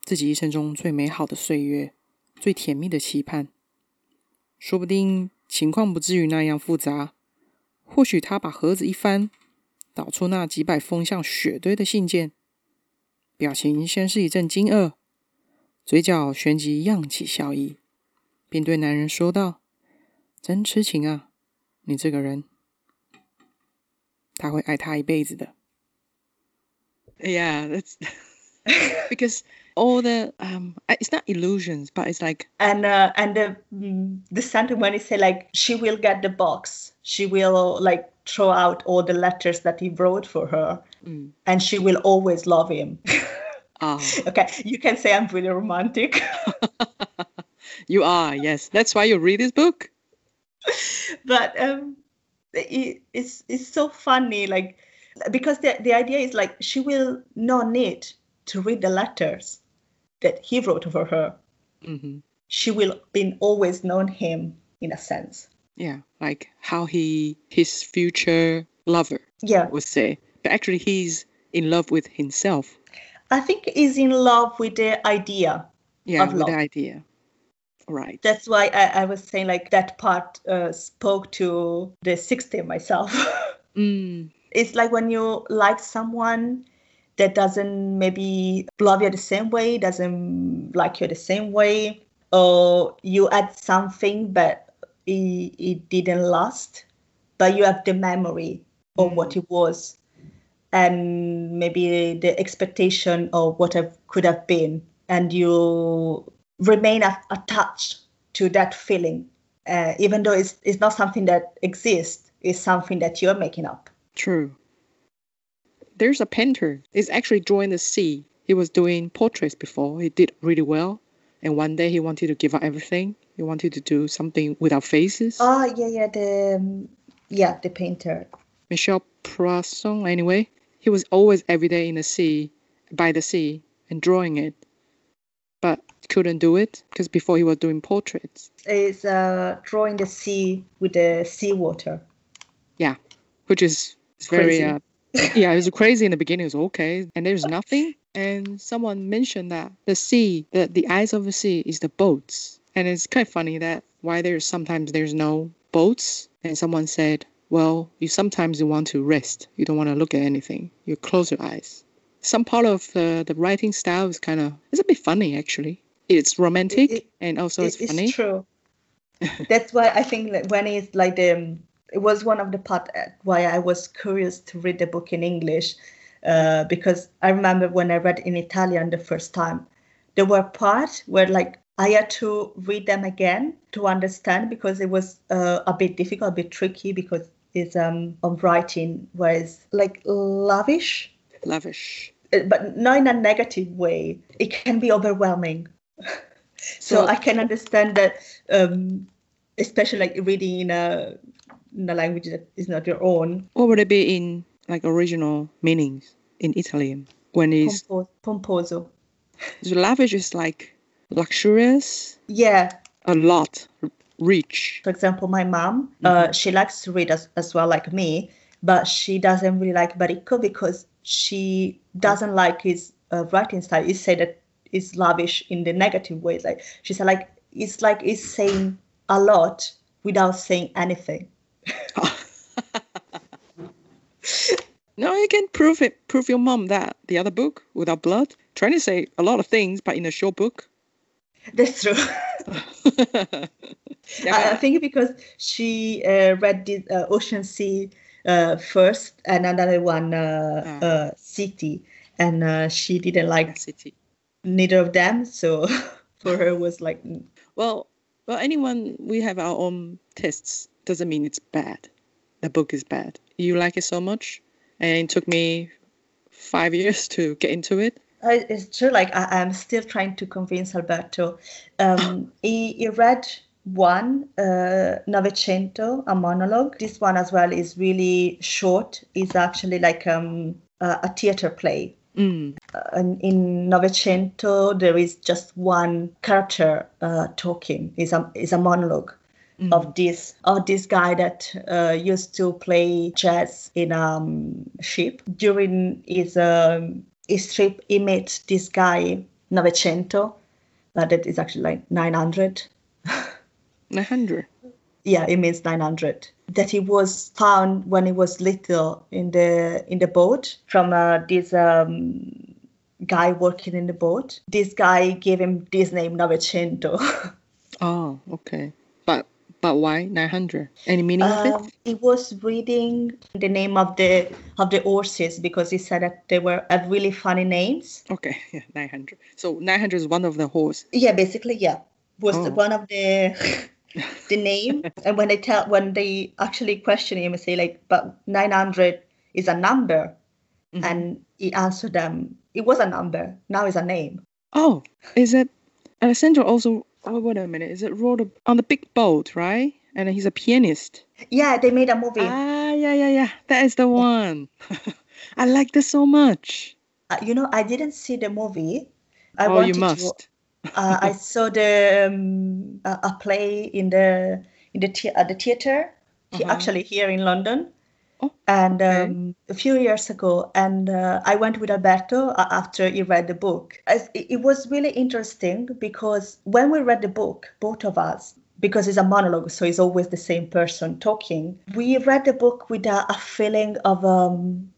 自己一生中最美好的岁月、最甜蜜的期盼。说不定情况不至于那样复杂，或许他把盒子一翻。导出那几百封像雪堆的信件，表情先是一阵惊愕，嘴角旋即漾起笑意，并对男人说道：“真痴情啊，你这个人，他会爱他一辈子的。” Yeah, that's because all the um, it's not illusions, but it's like and uh, and the the sentiment is say like she will get the box she will like throw out all the letters that he wrote for her Mm. and she will always love him ah, okay you can say i'm really romantic you are yes. That's why you read this book. but um it, it's it's so funny like because the, the idea is like she will not need to read the letters that he wrote for her. Hmm she will been always known him in a sense. Yeah, like how he his future lover yeah. would say, but actually he's in love with himself. i think he's in love with the idea Yeah, Of with the idea. Right. that's why I, I was saying like that part uh, spoke to the 60 myself. Mm, it's like when you like someone that doesn't maybe love you the same way doesn't like you the same way or you add something but it, it didn't last but you have the memory of what it was and maybe the expectation of what it could have been and you remain a- attached to that feeling uh, even though it's, it's not something that exists it's something that you're making up true. There's a painter. He's actually drawing the sea. He was doing portraits before. He did really well. And one day he wanted to give up everything. He wanted to do something without faces. Oh yeah, yeah, the um, yeah, the painter. Michel Plasson, anyway. He was always every day in the sea, by the sea, and drawing it. But couldn't do it because before he was doing portraits. Is uh, drawing the sea with the seawater. Yeah, which is it's very Crazy. uh, yeah, it was crazy in the beginning. It was okay, and there's nothing. And someone mentioned that the sea, the the eyes of the sea, is the boats, and it's kind of funny that why there's sometimes there's no boats, and someone said, well, you sometimes you want to rest, you don't want to look at anything, you close your eyes. Some part of the the writing style is kind of it's a bit funny actually. It's romantic it- and also It- it's funny. true. That's why I think that when it's like the um, it was one of the part why I was curious to read the book in English, uh, because I remember when I read in Italian the first time, there were parts where like I had to read them again to understand because it was uh, a bit difficult, a bit tricky because it's um on writing, was like lavish, Lavish. uh, but not in a negative way. It can be overwhelming. so So- I can understand that, um, especially like reading in a in a language that is not your own. What would it be in like original meanings in Italian? When it's Pompo- pomposo. so lavish is like luxurious, Yeah. a lot, rich. For example, my mom, uh, she likes to read as, as well, like me, but she doesn't really like Baricco because she doesn't like his uh, writing style. He said that it's lavish in the negative way. Like she said, like it's like he's saying a lot without saying anything. No, you can prove it. Prove your mom that the other book, Without Blood, trying to say a lot of things, but in a short book. That's true. I, I think because she uh, read the uh, Ocean Sea uh, first and another one, uh, Ah. uh, City, and uh, she didn't like City. neither of them. So for her was like, mm, Well, well, anyone we have our own tastes doesn't mean it's bad. The book is bad. You like it so much, and it took me five years to get into it. I- it's true. Like I, I'm still trying to convince Alberto. Um, he, he read one uh, Novecento, a monologue. This one as well is really short. It's actually like um, a, a theater play. Mm. in, in Novecento, there is just one character uh, talking. Is a is a monologue of this of this guy that uh, used to play chess in a um, ship. During his um, his trip, he met this guy Novecento, uh, that is actually like nine hundred. Nine hundred. Yeah, it means nine hundred. That he was found when he was little in the in the boat from uh, this um, guy working in the boat. This guy gave him this name Novecento. Oh, okay. But why nine hundred? Any meaning of Um, it? he was reading the name of the of the horses because he said that they were had really funny names. Okay, yeah, nine hundred. So nine hundred is one of the horse. Yeah, basically, yeah, was Oh. one of the the name. and when they tell when they actually question him and say like, but nine hundred is a number, Mhm. and he answered them, it was a number. Now it's a name. Oh, is it Alessandro also? Oh, wait a minute. Is it rode on the big boat, right? And he's a pianist. Yeah, they made a movie. Ah, yeah, yeah, yeah. That is the one. I like this so much. Uh, you know, I didn't see the movie. I oh, you to. must. uh, I saw the um, a, play in the in the the the theater, Uh-huh. actually here in London, Oh, and okay. um, a few years ago. And uh, I went with Alberto uh, after he read the book. It was really interesting because when we read the book, both of us, because it's a monologue, so it's always the same person talking. We read the book with a, a feeling of um,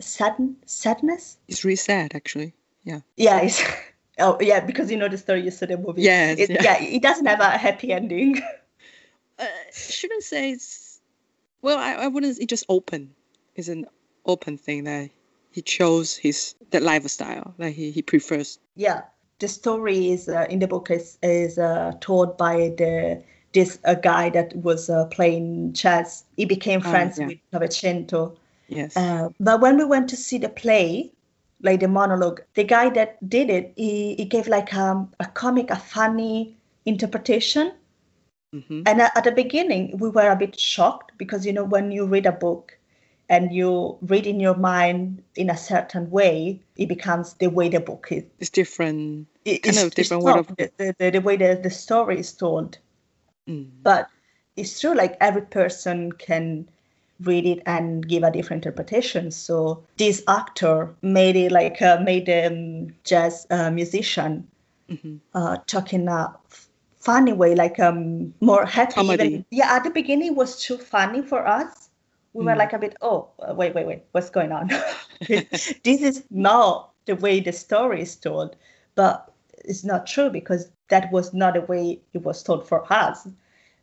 sad, sadness. It's really sad, actually. Yeah. Yeah, it's, oh yeah, because you know the story, you saw the movie. Yes, It, yeah. yeah, it doesn't have a happy ending. Uh, shouldn't say it's. Well, I, I wouldn't. It's just open. It's an open thing that he chose his that lifestyle that he, he prefers. yeah, the story is uh, in the book is is uh, told by the this a guy that was uh, playing chess. He became Ah, friends yeah. with Novecento. Yes. Uh, but when we went to see the play, like the monologue, the guy that did it, he, he gave like um, a comic, a funny interpretation. Hmm And at, the beginning, we were a bit shocked because, you know, when you read a book and you read in your mind in a certain way, it becomes the way the book is. It's different. it- Kind it's- of different way of- the, the, the, way the, the story is told. Mm. But it's true, like every person can read it and give a different interpretation. So this actor made it like uh, made a um, jazz uh, musician hmm uh, talk in a f- funny way, like um more happy. Comedy. Even, yeah, at the beginning it was too funny for us. We were Mm. like a bit, oh, uh, wait, wait, wait, what's going on? this is not the way the story is told, but it's not true because that was not the way it was told for us.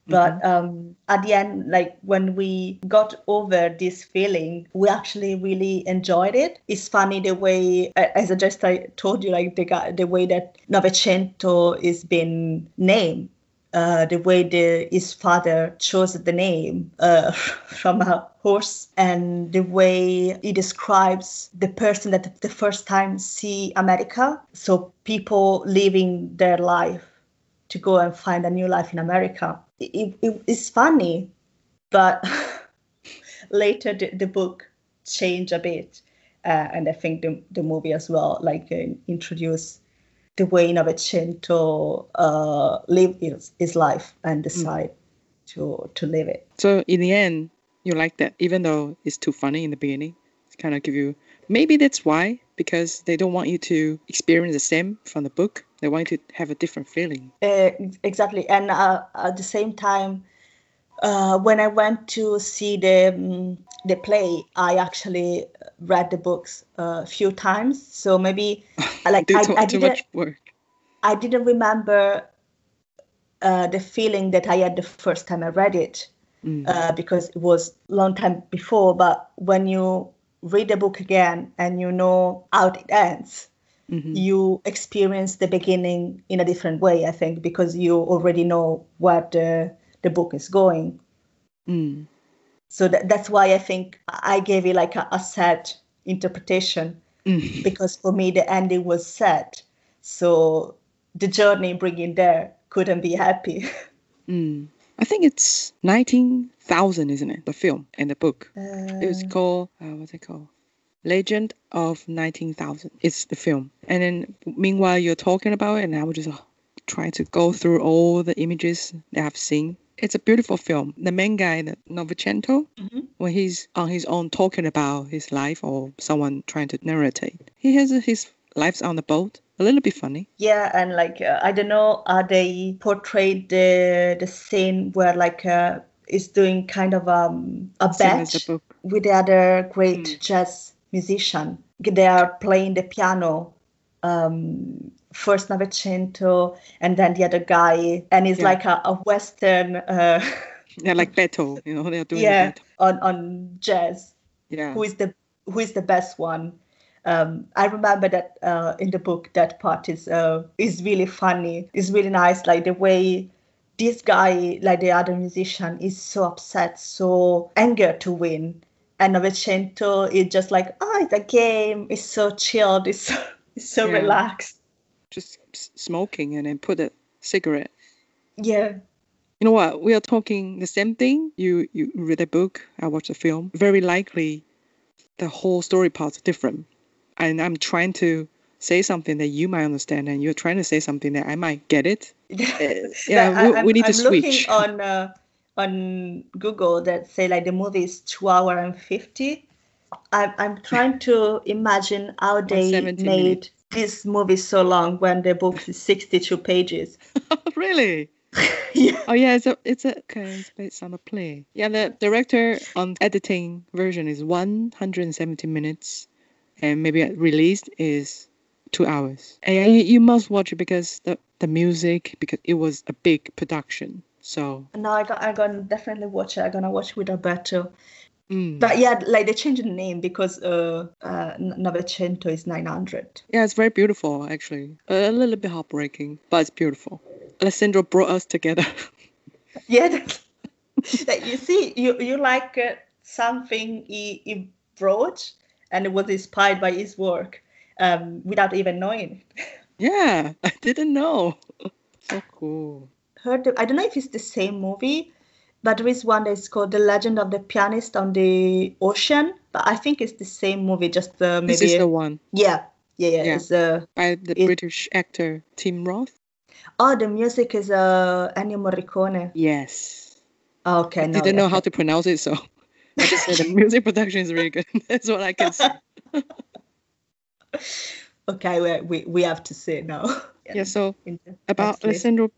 But um, at the end like when we got over this feeling we actually really enjoyed it. It's funny the way as i just I told you like the the way that novecento is been named uh, the way the, his father chose the name uh, from a horse and the way he describes the person that the first time see america. So people living their life to go and find a new life in america it, it, it's funny but later the, the book changed a bit uh, and i think the, the movie as well like uh, introduce the way Novecento uh, live his, his life and decide to to live it. So in the end, you like that, even though it's too funny in the beginning. It's kind of give you. Maybe that's why, because they don't want you to experience the same from the book. They want to have a different feeling. Uh, exactly, and uh, at the same time, uh, when I went to see the um, the play, I actually read the books a few times. So maybe like I, I too didn't much work. I didn't remember uh, the feeling that I had the first time I read it Mm. uh, because it was long time before. But when you read the book again and you know how it ends, Mhm. you experience the beginning in a different way. I think because you already know what the the book is going. Mm. So that, that's why I think I gave it like a, a set interpretation Mm. because for me the ending was set. So the journey bringing there couldn't be happy. Mm. I think it's 19,000, isn't it? The film and the book. It was Uh, called, uh, what's it called? Legend of 19,000. It's the film. And then meanwhile, you're talking about it, and I was just uh, trying to go through all the images that I've seen. It's a beautiful film. The main guy, the Novecento, Mhm. when he's on his own talking about his life or someone trying to narrate, he has his lives on the boat. A little bit funny. yeah, and like uh, I don't know are they portrayed the the scene where like uh, is doing kind of um, a Same as the batch book. with the other great Mm. jazz musician. They are playing the piano. Um, first Novecento, and then the other guy, and it's Yeah. like a, a western. Uh, They're like battle, you know, they're doing yeah, on on jazz. Yeah. who is the who is the best one um, I remember that uh, in the book that part is uh, is really funny. It's really nice, like the way this guy, like the other musician, is so upset, so eager to win, and Novecento is just like, oh, it's a game. It's so chilled. It's so, it's so Yeah. relaxed. Just smoking and then put a cigarette Yeah, You know what? We are talking the same thing. You you read a book, I watch a film. Very likely, the whole story parts are different, and I'm trying to say something that you might understand, and you're trying to say something that I might get it. Uh, yeah, we, I'm, we need to I'm looking switch. on uh, on Google that say like the movie is two hour and fifty. I'm I'm trying to imagine how they made minutes. this movie so long when the book is sixty two pages. really? yeah. Oh yeah, it's a it's a okay, it's based on a play. Yeah, the director on editing version is 170 minutes, and maybe released is two hours. And you, you must watch it because the the music because it was a big production. So No, I got I'm gonna definitely watch it. I'm gonna watch with Alberto. mm. But yeah, like they changed the name because uh, uh Novecento is nine hundred. yeah, it's very beautiful actually. A little bit heartbreaking, but it's beautiful. Alessandro brought us together. Yeah, that, that you see, you you like uh, something he, he wrote, and it was inspired by his work, um, without even knowing. it. yeah, I didn't know. So cool. Heard, I don't know if it's the same movie, but there is one that's called The Legend of the Pianist on the Ocean. But I think it's the same movie, just uh, maybe. This is the one yeah, yeah, yeah. Yeah. It's uh, by the It- British actor Tim Roth. oh, the music is uh Ennio Morricone. Yes. Oh, okay, I no, didn't know how to pronounce it, so I just said the music production is really good. That's what I can say. Okay, we we we have to say now. Yeah, so about. Alessandro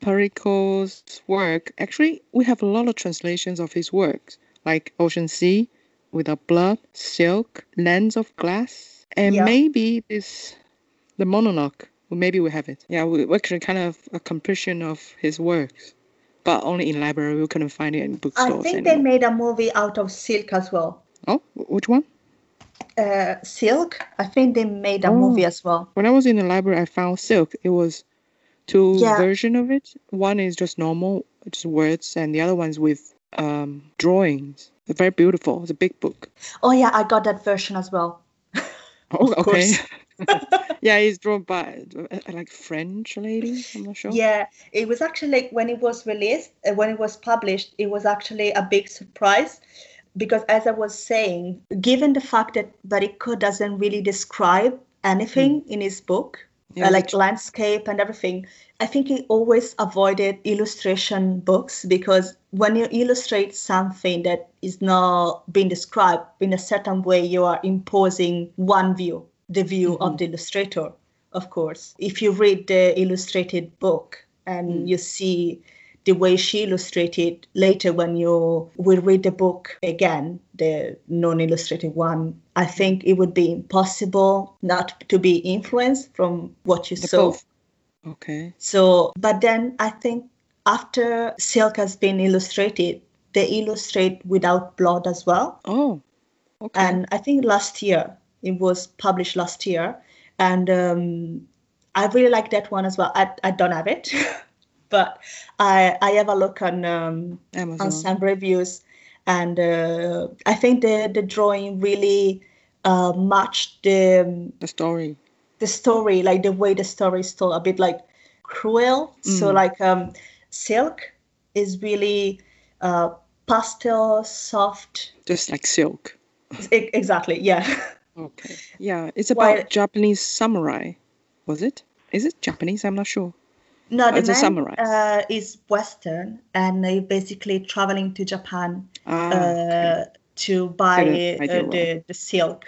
Baricco's work, actually, we have a lot of translations of his works, like Ocean Sea, Without Blood, Silk, Lands of Glass, and Yeah. maybe this, the monologue. Maybe we have it. Yeah, we actually kind of a completion of his works. but only in library. We couldn't find it in bookstores. I think they made a movie out of Silk as well. Oh, which one? Uh, Silk. I think they made a Oh. movie as well. When I was in the library, I found Silk. It was two Yeah. version of it. One is just normal, just words, and the other one's with um, drawings. Very beautiful. It's a big book. Oh yeah, I got that version as well. Oh, Of okay. course. yeah, it's drawn by uh, like French lady. I'm not sure. Yeah, it was actually like when it was released, uh, when it was published, it was actually a big surprise because, as I was saying, given the fact that Baricco doesn't really describe anything in his book, Yeah, uh, like landscape and everything, I think he always avoided illustration books because when you illustrate something that is not being described in a certain way, you are imposing one view, the view of the illustrator, of course. If you read the illustrated book and you see the way she illustrated later when you will read the book again, the non-illustrated one, I think it would be impossible not to be influenced from what you The saw. both. Okay. So, but then I think after Silk has been illustrated, they illustrate without blood as well. Oh. Okay. And I think last year it was published last year, and um, I really like that one as well. I, I don't have it, but I I have a look on um, Amazon. on some reviews, and uh, I think the the drawing really uh, matched the um, the story. the story, like the way the story is told, a bit like cruel. So Mm. like um, Silk is really uh, pastel, soft. Just like silk. E- exactly, yeah. Okay. Yeah, it's about While- Japanese samurai. Was it? Is it Japanese? I'm not sure. No, the it's a man uh, is Western and they basically traveling to Japan Ah. uh, okay. to buy uh, the, the silk.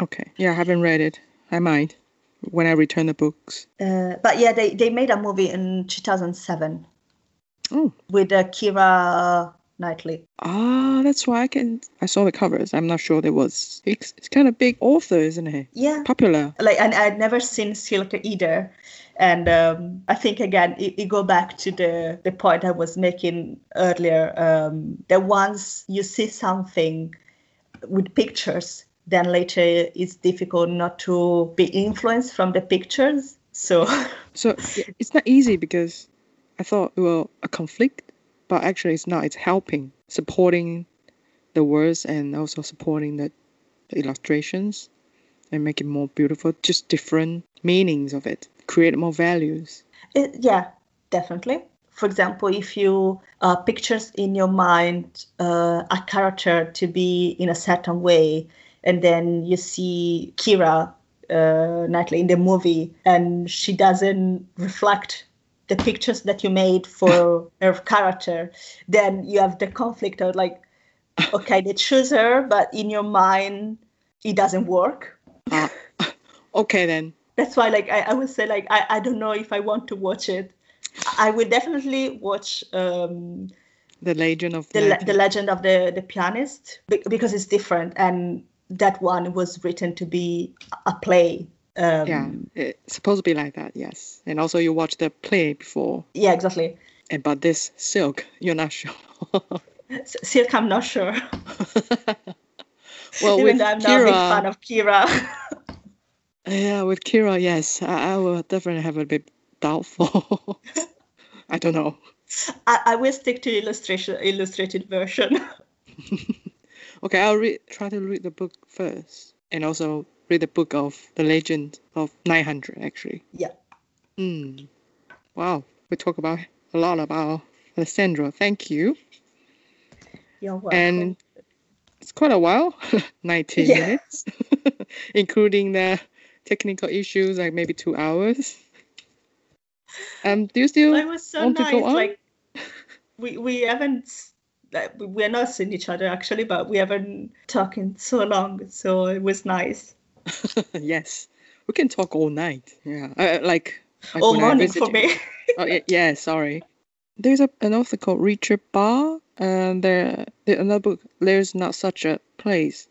okay. Yeah, I haven't read it. I might when I return the books. Uh, but yeah, they, they made a movie in 2007 Oh. with uh, Keira Knightley. Ah, that's why I can. I saw the covers. I'm not sure there was. It's, it's kind of big author, isn't he? Yeah. Popular. like and I'd never seen Silk either. And um, I think again, it, it go back to the the point I was making earlier. Um, that once you see something with pictures, then later it's difficult not to be influenced from the pictures. So So it's not easy because I thought well a conflict, but actually it's not. It's helping, supporting the words and also supporting the, the illustrations and make it more beautiful. Just different meanings of it. Create more values. It, yeah, definitely. For example, if you uh, pictures in your mind uh, a character to be in a certain way, and then you see Keira uh, Knightley in the movie, and she doesn't reflect the pictures that you made for her character, then you have the conflict of like, okay, they choose her, but in your mind, it doesn't work. Ah, okay then. That's why, like, I, I would say, like, I, I don't know if I want to watch it. I will definitely watch um, The Legend of the, Legend. the Legend of the, the Pianist because it's different. And that one was written to be a play. Um, yeah, it's supposed to be like that. Yes, and also you watch the play before. Yeah, exactly. And but this silk, you're not sure. Silk, I'm not sure. well, Even with I'm not a big fan of Keira. yeah, with Keira, yes, I, I will definitely have a bit doubtful. I don't know. I, I will stick to illustration illustrated version. Okay, I'll read. Try to read the book first, and also read the book of the Legend of 900. Actually. yeah. Hmm. Wow, we talk about a lot about Alessandro. Thank you. You're welcome. And it's quite a while 19 Yeah. minutes including the technical issues like maybe two hours um do you still it was so want to nice. go on? Like we we haven't like, we- we're not seeing each other actually, but we haven't talking so long. So it was nice. yes we can talk all night yeah uh, like, like All morning for me. oh yeah, yeah sorry there's a, an author called Richard Bach and there, there another book there's not such a place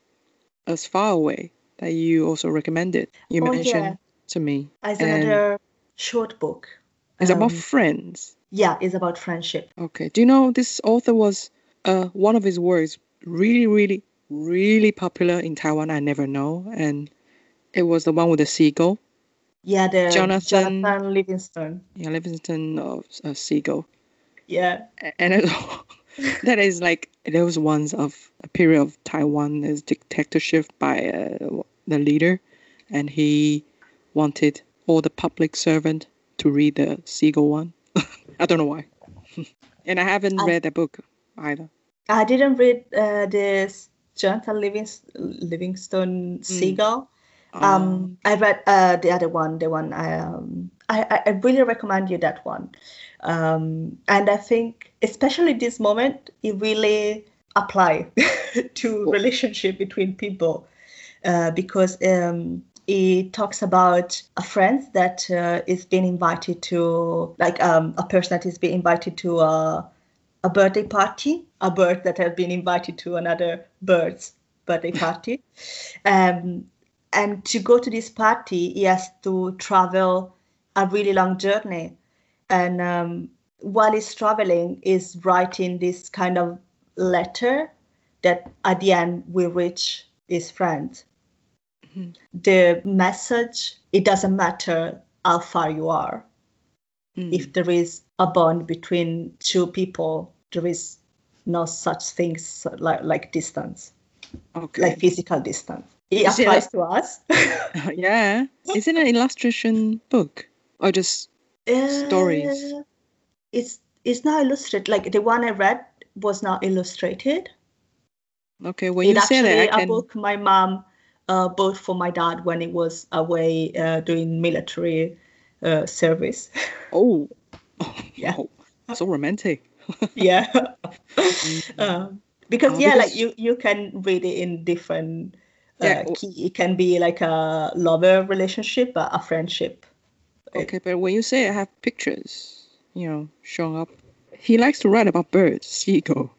as far away that you also recommended you Oh, mentioned yeah. to me As And- another short book. It's about Um, friends. Yeah, it's about friendship. Okay. Do you know this author was uh one of his works really, really, really popular in Taiwan? I never know, and it was the one with the seagull. Yeah, the Jonathan- Jonathan Livingston. Yeah, Livingston of uh, Seagull. Yeah, And it, that is like there was once of a period of Taiwan as dictatorship by uh, the leader, and he wanted all the public servant to read the Seagull one. I don't know why. and I haven't I- read the book either. I didn't read uh, this Jonathan Livings- Livingston Seagull. Um, I read uh, the other one, the one I, um, I, I- I really recommend you that one. Um, and I think, especially this moment, it really apply to relationship between people uh, because um, it talks about a friend that uh, is being invited to, like um, a person that is being invited to a, a birthday party, a bird that has been invited to another bird's birthday party. Um, and to go to this party, he has to travel a really long journey. And um, while he's traveling, is writing this kind of letter that at the end we reach his friend. Mhm. The message, it doesn't matter how far you are. Mm. If there is a bond between two people, there is no such things like, like distance, okay. like physical distance. It Is it applies to us. yeah. Is it an illustration book or just Stories. Uh, It's it's not illustrated. Like the one I read was not illustrated. okay? When It you say actually that, I a can. book my mom uh, bought for my dad when he was away uh, doing military uh, service. Oh, Yeah. wow. so romantic. yeah. Mm-hmm. um, because Uh, yeah, like you you can read it in different. Uh, Yeah, key. It can be like a lover relationship, but a friendship. Okay, but when you say I have pictures, you know, showing up, he likes to write about birds, seagull,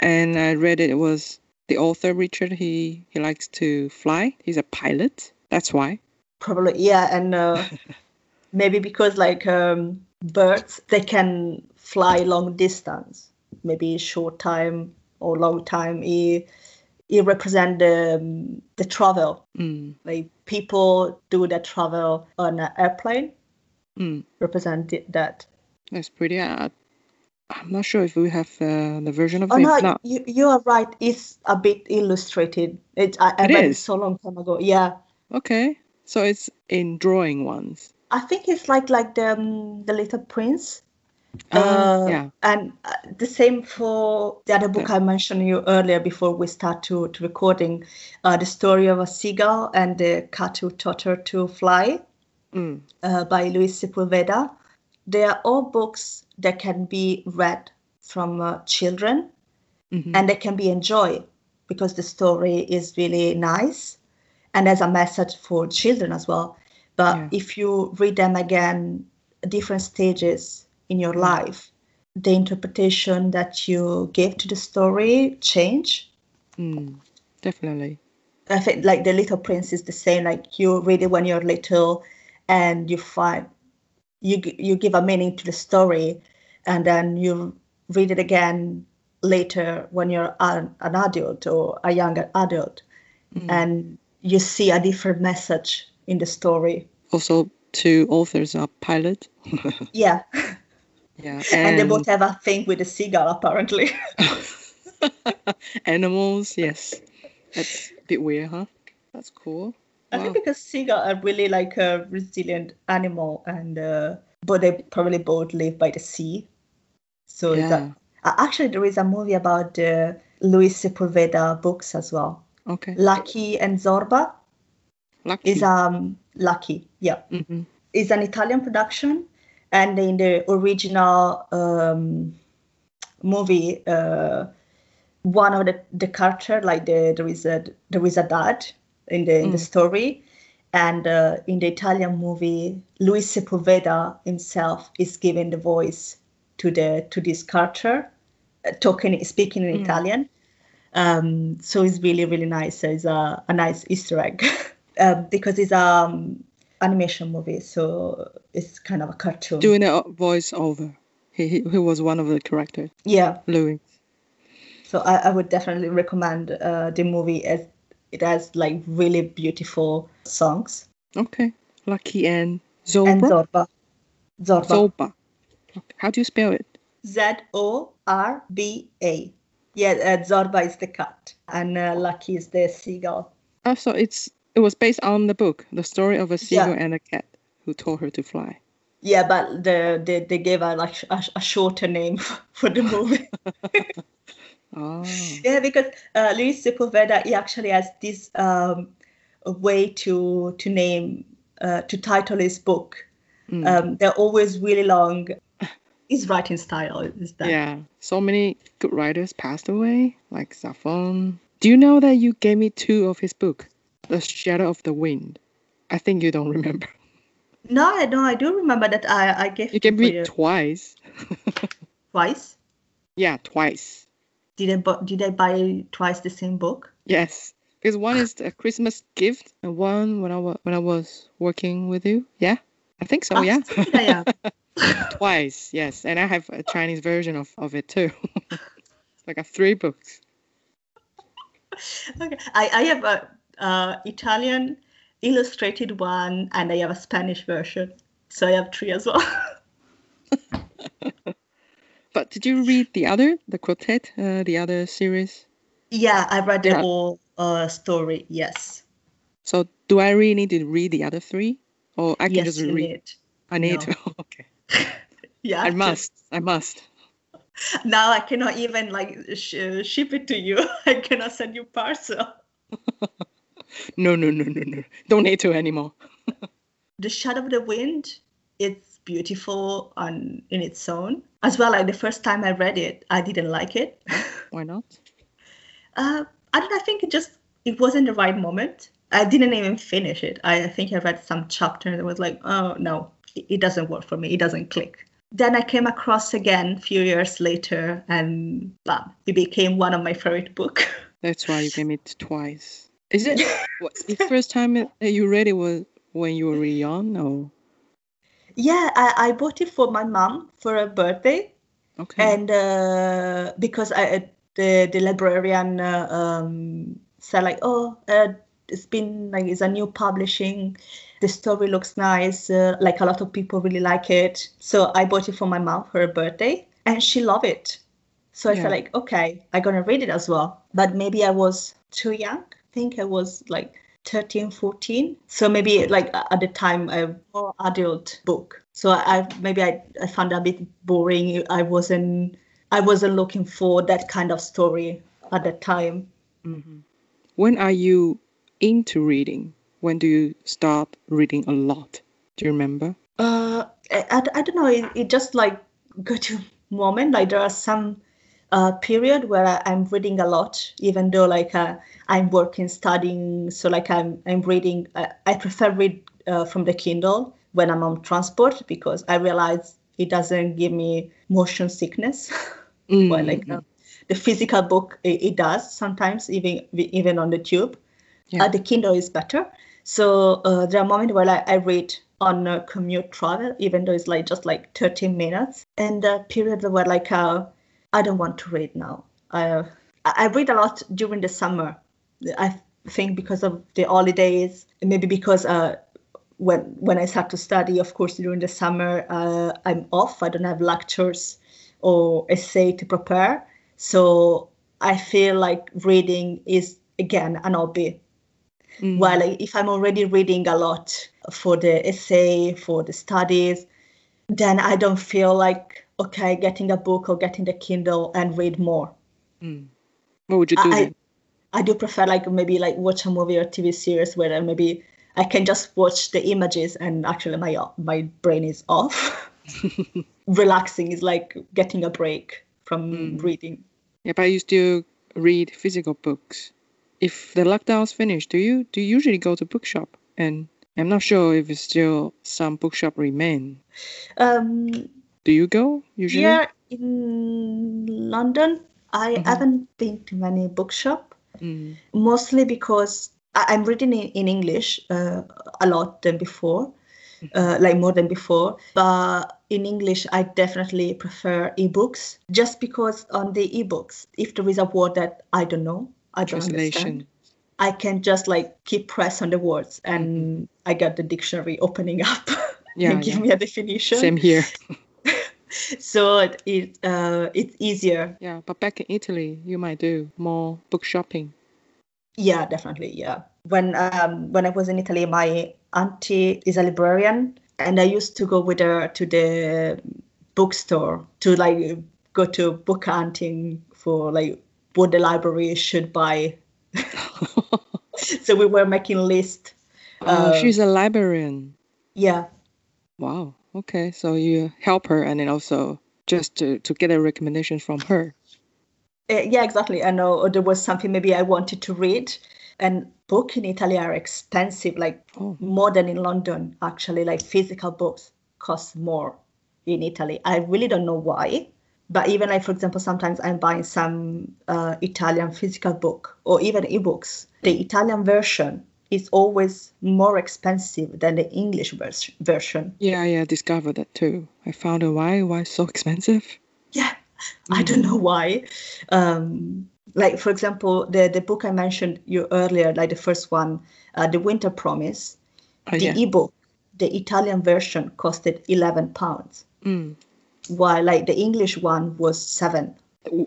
and I read it. It was the author Richard. He he likes to fly. He's a pilot. That's why. Probably, yeah, and uh, maybe because like um, birds, they can fly long distance, maybe short time or long time. It, it represent the um, the travel. Mm, Like people do that travel on an airplane, mm, represent that. that's pretty. Uh, I'm not sure if we have uh, the version of Oh it. no, not, you you are right. It's a bit illustrated. It I, I It read it is? so long time ago. Yeah. okay. So it's in drawing ones. I think it's like like the um, the Little Prince. Ah, Uh, yeah. And uh, the same for the other book I mentioned you earlier before we start to, to recording, uh, the story of a seagull and the cat who taught her to fly Mm, uh, by Luis Sepulveda. They are all books that can be read from uh, children mhm. and they can be enjoyed because the story is really nice and there's a message for children as well. But Yeah. if you read them again, different stages in your life, the interpretation that you give to the story change. Mm, definitely. I think like the Little Prince is the same. Like you read it when you're little, and you find you you give a meaning to the story, and then you read it again later when you're an, an adult or a younger adult, Mm. and you see a different message in the story. Also, two authors are pilot. Yeah, Yeah, and, they both have a thing with the seagull apparently. animals. Yes, that's a bit weird, huh? That's cool. I Wow. think because seagull are really like a resilient animal, and uh, but they probably both live by the sea. So Yeah. uh, actually there is a movie about the Luis Sepulveda books as well. Okay. Lucky and Zorba Lucky. is um Lucky, yeah, hmm is an Italian production, and in the original um, movie, uh, one of the the character like the there is a there is a dad in the in the Mm. story, and uh, in the Italian movie, Luis Sepulveda himself is giving the voice to the to this character, uh, talking speaking in Mm. Italian. Um, so it's really really nice. So It's a, a nice Easter egg um, because it's um, animation movie, so it's kind of a cartoon. Doing a voice over He, he, he was one of the characters, Yeah, Luis. so I, I would definitely recommend uh, the movie as it has like really beautiful songs. Okay. Lucky and Zorba. And Zobra. Zorba. Zorba. How do you spell it? Z O R B A. Yeah, uh, Zorba is the cat, and uh, Lucky is the seagull. Oh, so it's it was based on the book, the story of a seagull Yeah. and a cat who taught her to fly. Yeah, but the, they they gave a like a, a shorter name for the movie. Oh. yeah, because uh, Luis Sepulveda he actually has this um, a way to to name uh, to title his book. Mm. Um, they're always really long. His writing style is that. Yeah, so many good writers passed away, like Zafón. Do you know that you gave me two of his book, The Shadow of the Wind? I think you don't remember. No, I no, I do remember that I I gave You gave it me you twice. twice. Yeah, twice. Did I bu- did I buy twice the same book? Yes, because one is a Christmas gift, and one when I was when I was working with you. Yeah, I think so. Ah, yeah, yeah, twice. Yes, and I have a Chinese version of of it too. I got three books. okay. I, I have a uh, Italian illustrated one and I have a Spanish version. So I have three as well. But did you read the other, the quartet, uh, the other series? yeah, I read the Yeah. whole uh, story. Yes. So do I really need to read the other three, or I can yes, just read? need. I need No. to. okay. Yeah. I must. I must. Now I cannot even like sh- ship it to you. I cannot send you parcel. No, no, no, no, no. Don't need to anymore. The Shadow of the Wind, it's beautiful on in its own. As well, like the first time I read it, I didn't like it. Why not? Uh, I don't know. I think it just it wasn't the right moment. I didn't even finish it. I think I read some chapter and was like, oh no, it, doesn't work for me. It doesn't click. Then I came across again a few years later, and bam, it became one of my favorite book. That's why you gave it twice. Is it what, the first time you read it was when you were really young? Or yeah, I, I bought it for my mom for her birthday, okay. and uh, because I the the librarian uh, um, said like, oh, uh, it's been like it's a new publishing. The story looks nice. Uh, like a lot of people really like it. So I bought it for my mom for her birthday, and she loved it. So I Yeah. felt like, okay, I'm gonna read it as well. But maybe I was too young. I think I was like 13, 14. So maybe like at the time a more adult book. So I maybe I, I found it a bit boring. I wasn't I wasn't looking for that kind of story at that time. Mhm. When are you into reading? When do you start reading a lot? Do you remember? Uh, I, I, I don't know. It, it just like go to moment. Like there are some uh, period where I, I'm reading a lot, even though like uh, I'm working, studying. So like I'm I'm reading. I, I prefer read uh, from the Kindle when I'm on transport because I realize it doesn't give me motion sickness. well, like Mm, uh, the physical book, it, it does sometimes, even even on the tube. Yeah. Uh, the Kindle is better. So uh, there are moments where I, I read on uh, commute travel, even though it's like just like 13 minutes, and uh, periods where like uh, I don't want to read now. I I read a lot during the summer. I think because of the holidays, maybe because uh, when when I start to study, of course, during the summer, uh, I'm off. I don't have lectures or essay to prepare, so I feel like reading is again an hobby. mm. While if I'm already reading a lot for the essay, for the studies, then I don't feel like okay, getting a book or getting the Kindle and read more. Mm. What would you do I. I do prefer like maybe like watch a movie or TV series where I maybe I can just watch the images and actually my my brain is off. Relaxing is like getting a break from Mm. reading. Yeah, but you still read physical books. If the lockdown's finished, do you do you usually go to bookshop? And I'm not sure if it's still some bookshop remain. Um, Do you go usually? here in London, I Mhm. haven't been to many bookshop. Mm. mostly because I'm reading in, English uh, a lot than before, uh, like more than before. But in English, I definitely prefer ebooks just because on the ebooks, if there is a word that I don't know, I don't Translation. understand, I can just like keep press on the words and I get the dictionary opening up Yeah, and give yeah. me a definition. Same here. So it, it uh, it's easier. Yeah, but back in Italy, you might do more book shopping. Yeah, definitely. Yeah. When um when I was in Italy, my auntie is a librarian, and I used to go with her to the bookstore to like go to book hunting for like what the library should buy. so we were making lists. Oh, Uh, she's a librarian. Yeah, Wow. Okay, so you help her and then also just to, to get a recommendation from her. Uh, yeah, exactly. I know there was something maybe I wanted to read, and book in Italy are expensive, like Oh. more than in London. Actually, like physical books cost more in Italy. I really don't know why, but even like for example, sometimes I'm buying some uh, Italian physical book or even ebooks. The Italian version is always more expensive than the English vers- version. Yeah, yeah, I discovered that too. I found out why why it's so expensive. Yeah, I don't know why. Um, like for example, the the book I mentioned you earlier, like the first one, uh, the Winter Promise, Oh, the yeah. ebook, the Italian version costed eleven pounds, Mm. while like the English one was seven.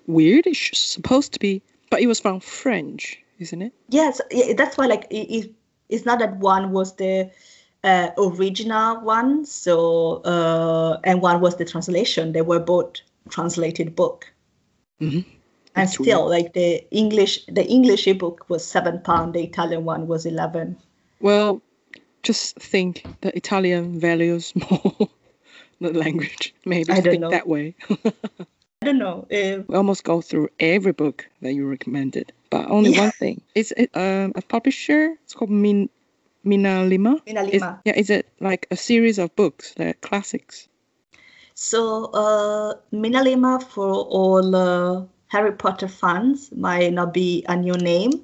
Weird. It's supposed to be, but it was from French, isn't it? Yes, yeah, that's why like it, it, it's not that one was the uh, original one, so uh, and one was the translation. They were both translated book. Mhm. And That's still, like the English, the English ebook was seven pound. The Italian one was eleven. Well, just think the Italian values more the language. Maybe I don't think know. that way. I don't know. Uh, we almost go through every book that you recommended, but only Yeah. one thing. Is it um, a publisher? It's called Min MinaLima. Mina Is, yeah, is it like a series of books, the classics? So, uh, MinaLima, for all uh, Harry Potter fans, might not be a new name,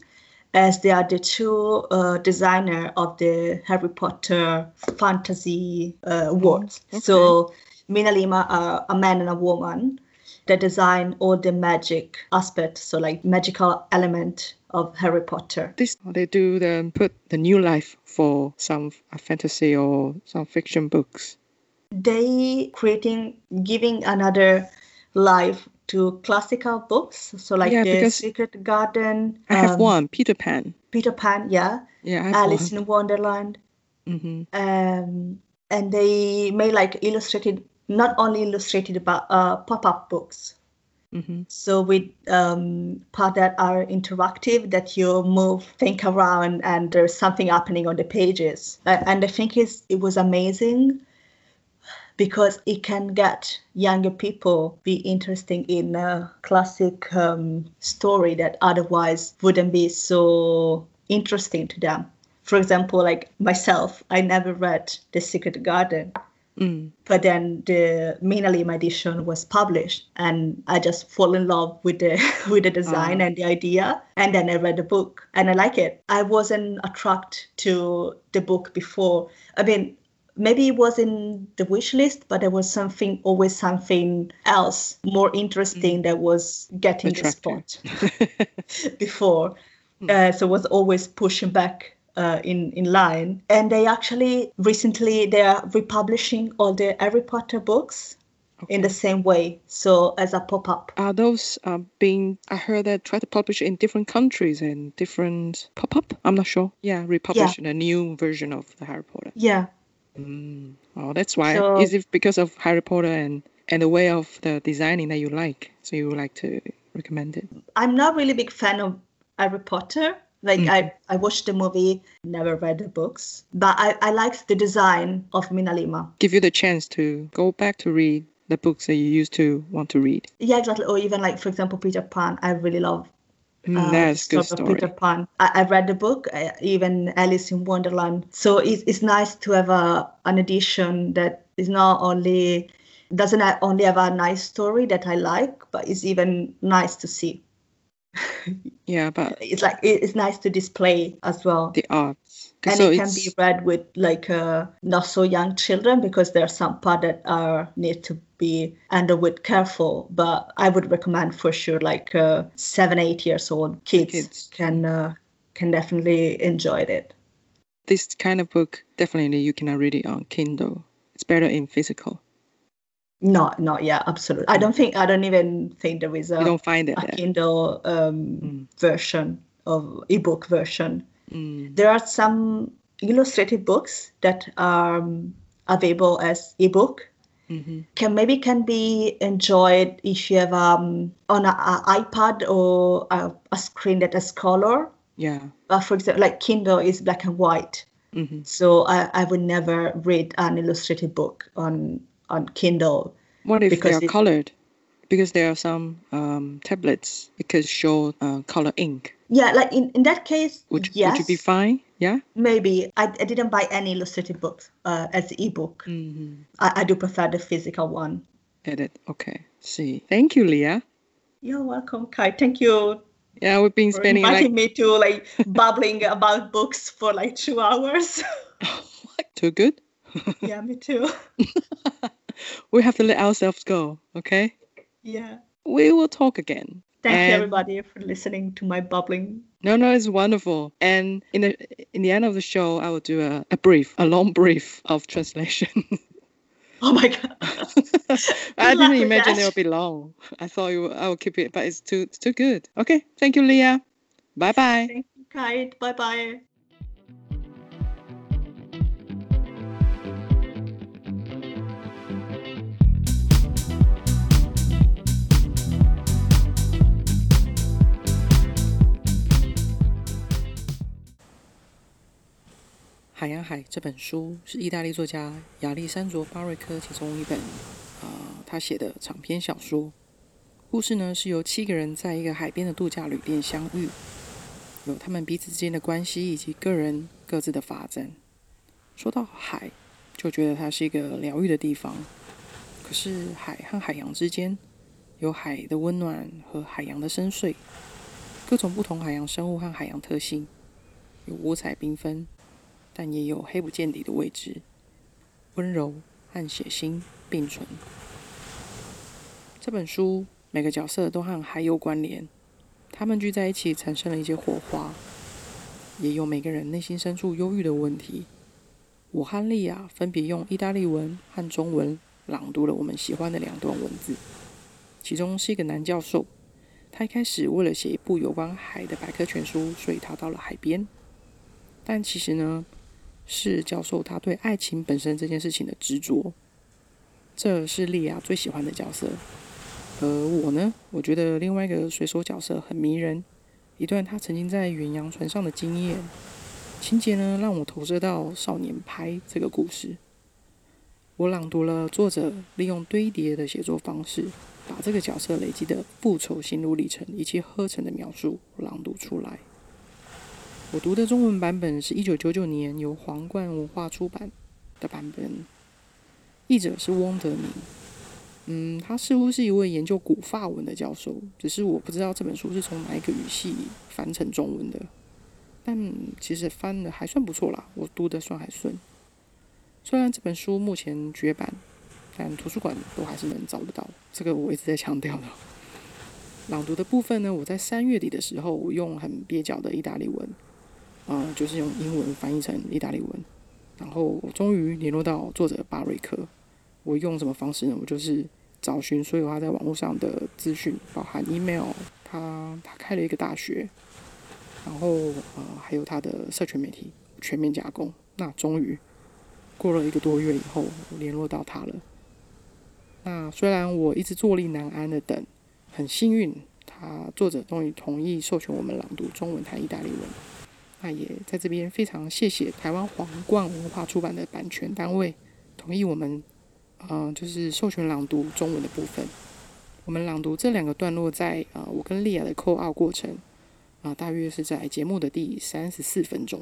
as they are the two uh, designer of the Harry Potter fantasy uh, worlds. okay. So, MinaLima are a man and a woman that design or the magic aspect, so like magical element of Harry Potter. This they do the put the new life for some fantasy or some fiction books. they creating giving another life to classical books so like Yeah, the secret garden I have um, one, Peter Pan. peter pan yeah Yeah, alice one. in wonderland hmm um, and they made like illustrated not only illustrated but uh, pop-up books. Hmm so with um, part that are interactive that you move think around and there's something happening on the pages. And i think is it was amazing because it can get younger people be interested in a classic um, story that otherwise wouldn't be so interesting to them. For example like myself i never read the secret garden Mm. but then the MinaLima edition was published and I just fall in love with the with the design Ah. and the idea and then I read the book and I like it. I wasn't attracted to the book before. I mean maybe it was in the wish list but there was something always something else more interesting that was getting the Attractive. spot before. Uh, so was always pushing back uh, in in line. And they actually recently they are republishing all the Harry Potter books in the same way. So as a pop up. Are those uh, being? I heard that try to publish in different countries and different pop up. I'm not sure. Yeah, republishing a new version of the Harry Potter. Yeah. Mm. Oh, that's why. So- Is it because of Harry Potter and and the way of the designing that you like? So you would like to recommend it? I'm not really a big fan of Harry Potter. Like Mm. I, I watched the movie, never read the books, but I, I liked the design of MinaLima. Give you the chance to go back to read the books that you used to want to read. Yeah, exactly. Or even like, for example, Peter Pan. I really love Mm, uh, that's good story. Peter Pan. I, I read the book, uh, even Alice in Wonderland. So it's, it's nice to have a, an edition that is not only doesn't only have a nice story that I like, but it's even nice to see. Yeah, but It's like it's nice to display as well. the arts. 'Cause and so it can be read with like uh, not so young children because there are some part that are need to be handled with careful but i would recommend for sure like uh, seven eight years old kids, Kids. can uh, can definitely enjoy it this kind of book. Definitely, you cannot read it on Kindle. It's better in physical. No no yeah absolutely i don't think i don't even think there is a, you don't find it a there. kindle um, Mm. version of ebook version Mm. there are some illustrated books that are um, available as ebook hmm can maybe can be enjoyed if you have um on an iPad or a, a screen that has color. Yeah. Uh, for example, like Kindle is black and white, hmm so I, I would never read an illustrated book on on Kindle. What if they are it- colored? Because there are some um, tablets it could show uh, color ink. Yeah, like in, in that case, Would yes, would you be fine? Yeah. maybe. I, I didn't buy any illustrated books uh, as ebook. Mm-hmm. I, I do prefer the physical one. Edit. Okay. See. Thank you, Lia. You're welcome, Kai. Thank you Yeah, we've been spending inviting like me to like babbling about books for like two hours. too good. yeah, me too. We have to let ourselves go. Okay. Yeah. We will talk again. Thank you everybody for listening to my bubbling. No, no, it's wonderful. And in the in the end of the show, I will do a, a brief, a long brief of translation. Oh my god. I didn't imagine that. it would be long. I thought you, I would keep it, but it's too it's too good. Okay, thank you, Lia. Bye bye. Thank you. Bye bye.《海洋海》这本书是意大利作家亚历山卓·巴瑞科其中一本，呃，他写的长篇小说。故事呢是由七个人在一个海边的度假旅店相遇，有他们彼此之间的关系以及个人各自的发展。说到海，就觉得它是一个疗愈的地方。可是海和海洋之间，有海的温暖和海洋的深邃，各种不同海洋生物和海洋特性，有五彩缤纷。但也有黑不见底的位置，温柔和血腥并存。这本书每个角色都和海有关联，他们聚在一起产生了一些火花，也有每个人内心深处忧郁的问题。我和莉亚分别用意大利文和中文朗读了我们喜欢的两段文字，其中是一个男教授，他一开始为了写一部有关海的百科全书，所以他到了海边。但其实呢，是教授他对爱情本身这件事情的执着，这是莉亚最喜欢的角色。而我呢，我觉得另外一个水手角色很迷人，一段他曾经在远洋船上的经验，情节呢让我投射到少年拍这个故事。我朗读了作者利用堆叠的写作方式，把这个角色累积的复仇心路历程一气呵成的描述朗读出来。我读的中文版本是一九九九年由皇冠文化出版的版本，译者是翁德明。嗯，他似乎是一位研究古法文的教授，只是我不知道这本书是从哪一个语系翻成中文的。但其实翻的还算不错啦，我读的算还顺。虽然这本书目前绝版，但图书馆都还是能找得到，这个我一直在强调的。朗读的部分呢，我在三月底的时候，我用很蹩脚的意大利文。呃，就是用英文翻译成意大利文，然后我终于联络到作者巴瑞克。我用什么方式呢？我就是找寻所有他在网络上的资讯，包含 email，他他开了一个大学，然后呃还有他的社群媒体全面加工。那终于过了一个多月以后，我联络到他了。那虽然我一直坐立难安的等，很幸运，他作者终于同意授权我们朗读中文和意大利文。那也在这边非常谢谢台湾皇冠文化出版的版权单位同意我们，呃，就是授权朗读中文的部分。我们朗读这两个段落在呃我跟莉亚的扣二过程啊、大约是在节目的第三十四分钟。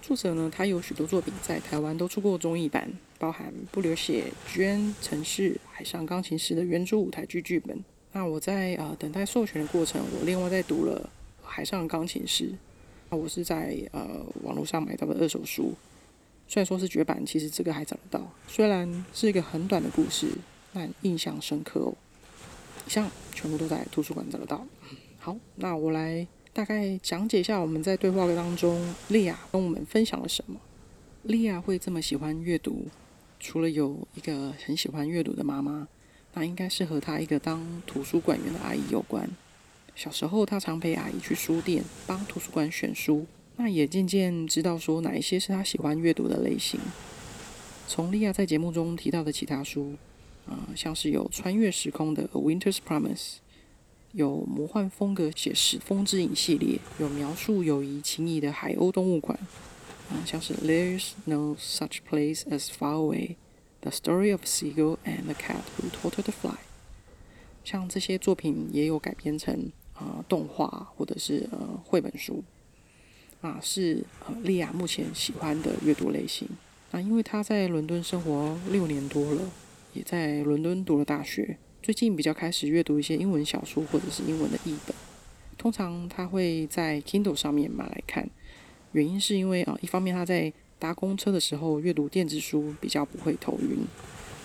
作者呢，他有许多作品在台湾都出过综艺版，包含不流血、娟、城市、海上钢琴师的原著舞台剧剧本，那我在呃等待授权的过程，我另外在读了《海上钢琴师》。我是在呃网络上买到的二手书，虽然说是绝版，其实这个还找得到。虽然是一个很短的故事，但印象深刻哦。以上全部都在图书馆找得到。好，那我来大概讲解一下我们在对话当中，莉亚跟我们分享了什么。莉亚会这么喜欢阅读，除了有一个很喜欢阅读的妈妈。那应该是和她一个当图书馆员的阿姨有关。小时候，他常陪阿姨去书店帮图书馆选书，那也渐渐知道说哪一些是他喜欢阅读的类型。从莉亚在节目中提到的其他书，啊，像是有穿越时空的《A Winter's Promise》，有魔幻风格写实《风之影》系列，有描述友谊情谊的海鸥动物馆，啊，像是《There's No Such Place as Far Away》。The Story of Seagull and the Cat Who Taught Her to Fly，像这些作品也有改编成啊动画或者是呃绘本书，啊是呃莉亚目前喜欢的阅读类型。那因为她在伦敦生活六年多了，也在伦敦读了大学，最近比较开始阅读一些英文小说或者是英文的译本。通常她会在 Kindle 上面买来看，原因是因为啊一方面她在搭公车的时候阅读电子书比较不会头晕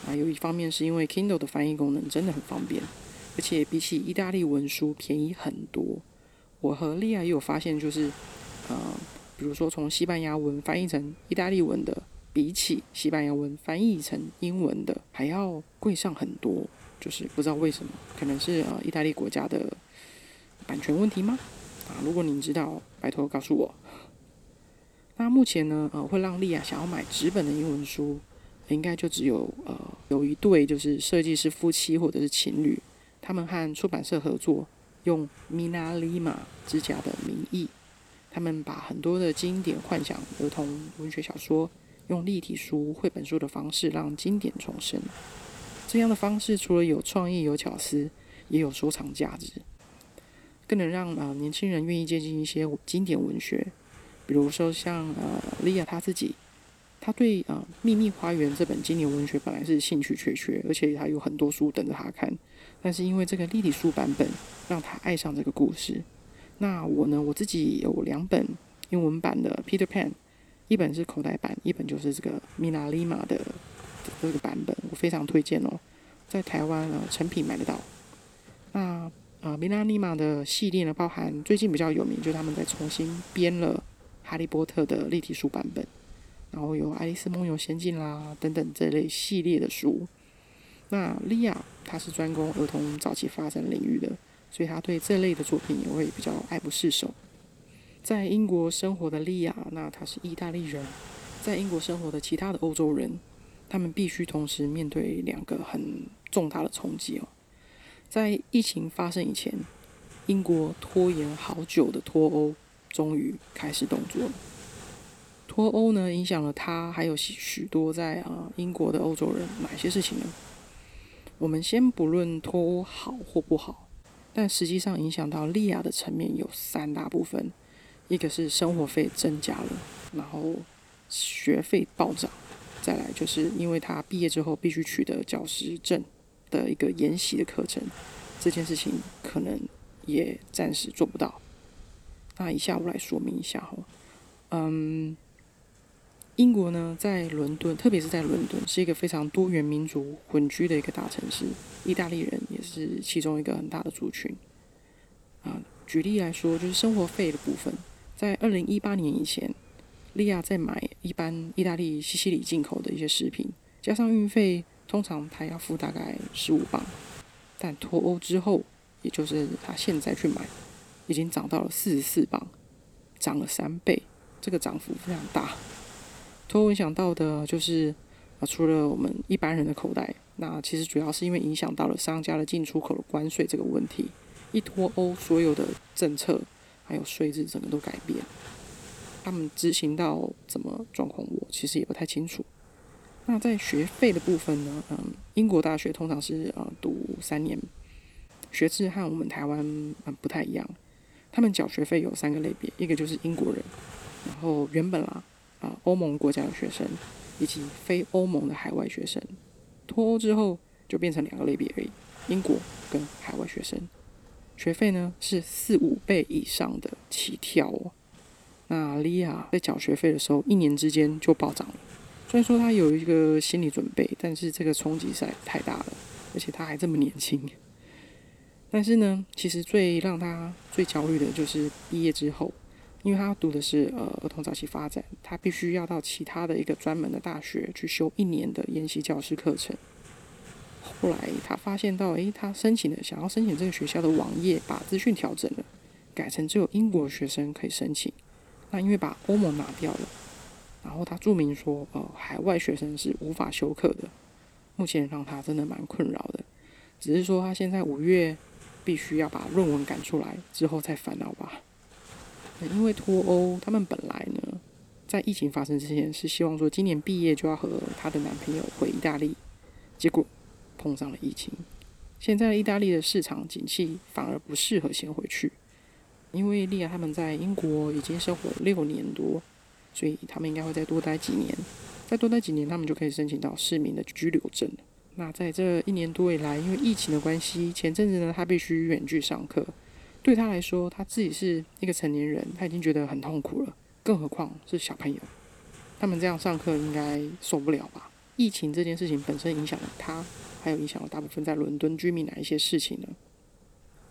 啊，有一方面是因为 Kindle 的翻译功能真的很方便，而且比起意大利文书便宜很多。我和莉亚也有发现，就是呃，比如说从西班牙文翻译成意大利文的，比起西班牙文翻译成英文的还要贵上很多，就是不知道为什么，可能是呃意大利国家的版权问题吗？啊，如果您知道，拜托告诉我。那目前呢，呃，会让莉亚想要买纸本的英文书，应该就只有呃，有一对就是设计师夫妻或者是情侣，他们和出版社合作，用 Mina Lima 之家的名义，他们把很多的经典幻想儿童文学小说，用立体书、绘本书的方式让经典重生。这样的方式除了有创意、有巧思，也有收藏价值，更能让呃年轻人愿意接近一些经典文学。比如说像呃莉亚她自己，她对呃《秘密花园》这本经典文学本来是兴趣缺缺，而且她有很多书等着她看。但是因为这个立体书版本，让他爱上这个故事。那我呢，我自己有两本英文版的《Peter Pan》，一本是口袋版，一本就是这个《米娜丽玛》的这个版本，我非常推荐哦，在台湾呃成品买得到。那呃《米娜丽玛》的系列呢，包含最近比较有名，就是他们在重新编了。哈利波特的立体书版本，然后有《爱丽丝梦游仙境》啦等等这类系列的书。那莉亚她是专攻儿童早期发展领域的，所以她对这类的作品也会比较爱不释手。在英国生活的莉亚，那她是意大利人，在英国生活的其他的欧洲人，他们必须同时面对两个很重大的冲击哦。在疫情发生以前，英国拖延好久的脱欧。终于开始动作了。脱欧呢，影响了他还有许许多在啊英国的欧洲人哪些事情呢？我们先不论脱欧好或不好，但实际上影响到利亚的层面有三大部分：一个是生活费增加了，然后学费暴涨，再来就是因为他毕业之后必须取得教师证的一个研习的课程，这件事情可能也暂时做不到。那以下我来说明一下哈，嗯，英国呢，在伦敦，特别是在伦敦，是一个非常多元民族混居的一个大城市。意大利人也是其中一个很大的族群。啊，举例来说，就是生活费的部分，在二零一八年以前，利亚在买一般意大利西西里进口的一些食品，加上运费，通常他要付大概十五磅。但脱欧之后，也就是他现在去买。已经涨到了四十四磅，涨了三倍，这个涨幅非常大。脱欧影响到的就是啊，除了我们一般人的口袋，那其实主要是因为影响到了商家的进出口的关税这个问题。一脱欧，所有的政策还有税制整个都改变。他们执行到怎么状况，我其实也不太清楚。那在学费的部分呢？嗯，英国大学通常是呃读三年，学制和我们台湾嗯不太一样。他们缴学费有三个类别，一个就是英国人，然后原本啦啊啊欧盟国家的学生，以及非欧盟的海外学生。脱欧之后就变成两个类别而已。英国跟海外学生，学费呢是四五倍以上的起跳哦。那莉亚在缴学费的时候，一年之间就暴涨了。虽然说她有一个心理准备，但是这个冲击实在太大了，而且她还这么年轻。但是呢，其实最让她最焦虑的就是毕业之后，因为他读的是呃儿童早期发展，他必须要到其他的一个专门的大学去修一年的研习教师课程。后来他发现到，诶，他申请的想要申请这个学校的网页把资讯调整了，改成只有英国学生可以申请。那因为把欧盟拿掉了，然后他注明说，呃，海外学生是无法修课的。目前让他真的蛮困扰的，只是说他现在五月必须要把论文赶出来，之后再烦恼吧。因为脱欧，他们本来呢，在疫情发生之前是希望说今年毕业就要和她的男朋友回意大利，结果碰上了疫情。现在意大利的市场景气反而不适合先回去。因为利亚他们在英国已经生活六年多，所以他们应该会再多待几年。再多待几年，他们就可以申请到市民的居留证那在这一年多以来，因为疫情的关系，前阵子呢，他必须远距上课。对他来说，他自己是一个成年人，他已经觉得很痛苦了，更何况是小朋友。他们这样上课应该受不了吧？疫情这件事情本身影响了他，还有影响了大部分在伦敦居民哪一些事情呢？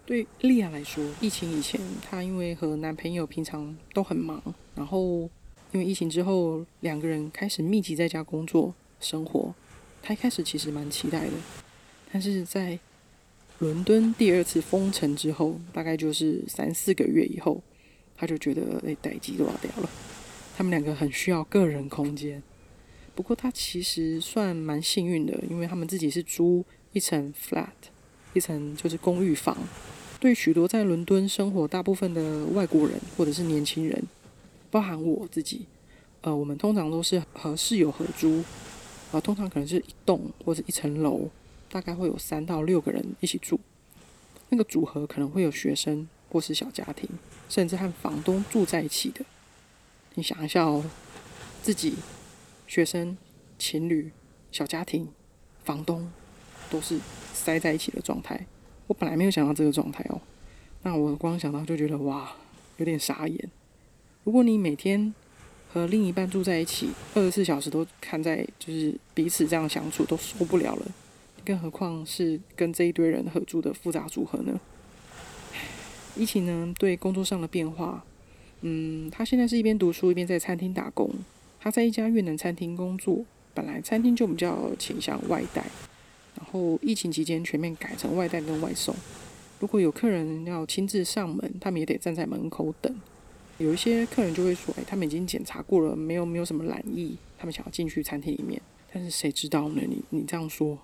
对莉亚来说，疫情以前，她因为和男朋友平常都很忙，然后因为疫情之后，两个人开始密集在家工作生活。她一开始其实蛮期待的，但是在伦敦第二次封城之后，大概就是三四个月以后，他就觉得哎，待机都要掉了。他们两个很需要个人空间。不过他其实算蛮幸运的，因为他们自己是租一层 flat，一层就是公寓房。对许多在伦敦生活大部分的外国人或者是年轻人，包含我自己，呃，我们通常都是和室友合租，啊，通常可能是一栋或者一层楼，大概会有三到六个人一起住。那个组合可能会有学生或是小家庭，甚至和房东住在一起的。你想一下哦，自己、学生、情侣、小家庭、房东，都是塞在一起的状态。我本来没有想到这个状态哦，那我光想到就觉得哇，有点傻眼。如果你每天和另一半住在一起，二十四小时都看在就是彼此这样相处都受不了了，更何况是跟这一堆人合住的复杂组合呢？疫情呢对工作上的变化，嗯，他现在是一边读书一边在餐厅打工。他在一家越南餐厅工作，本来餐厅就比较倾向外带。然后疫情期间全面改成外带跟外送。如果有客人要亲自上门，他们也得站在门口等。有一些客人就会说：“哎，他们已经检查过了，没有没有什么染疫，他们想要进去餐厅里面。”但是谁知道呢？你你这样说，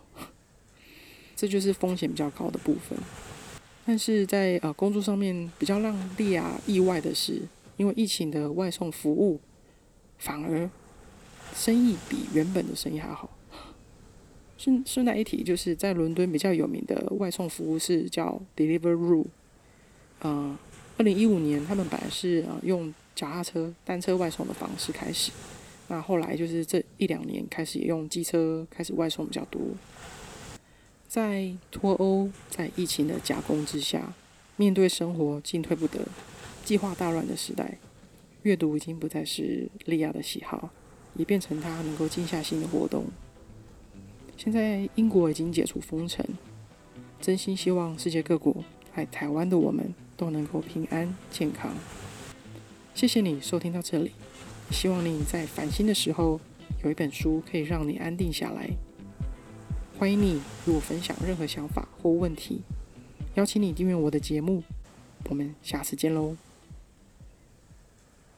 这就是风险比较高的部分。但是在呃工作上面比较让利亚意外的是，因为疫情的外送服务反而生意比原本的生意还好。顺顺带一提，就是在伦敦比较有名的外送服务是叫 Deliveroo。呃，二零一五年他们本来是呃用脚踏车、单车外送的方式开始，那后来就是这一两年开始也用机车开始外送比较多。在脱欧、在疫情的夹攻之下，面对生活进退不得、计划大乱的时代，阅读已经不再是利亚的喜好，也变成他能够静下心的活动。现在英国已经解除封城，真心希望世界各国爱台湾的我们都能够平安健康。谢谢你收听到这里，希望你在烦心的时候有一本书可以让你安定下来。欢迎你与我分享任何想法或问题，邀请你订阅我的节目，我们下次见喽。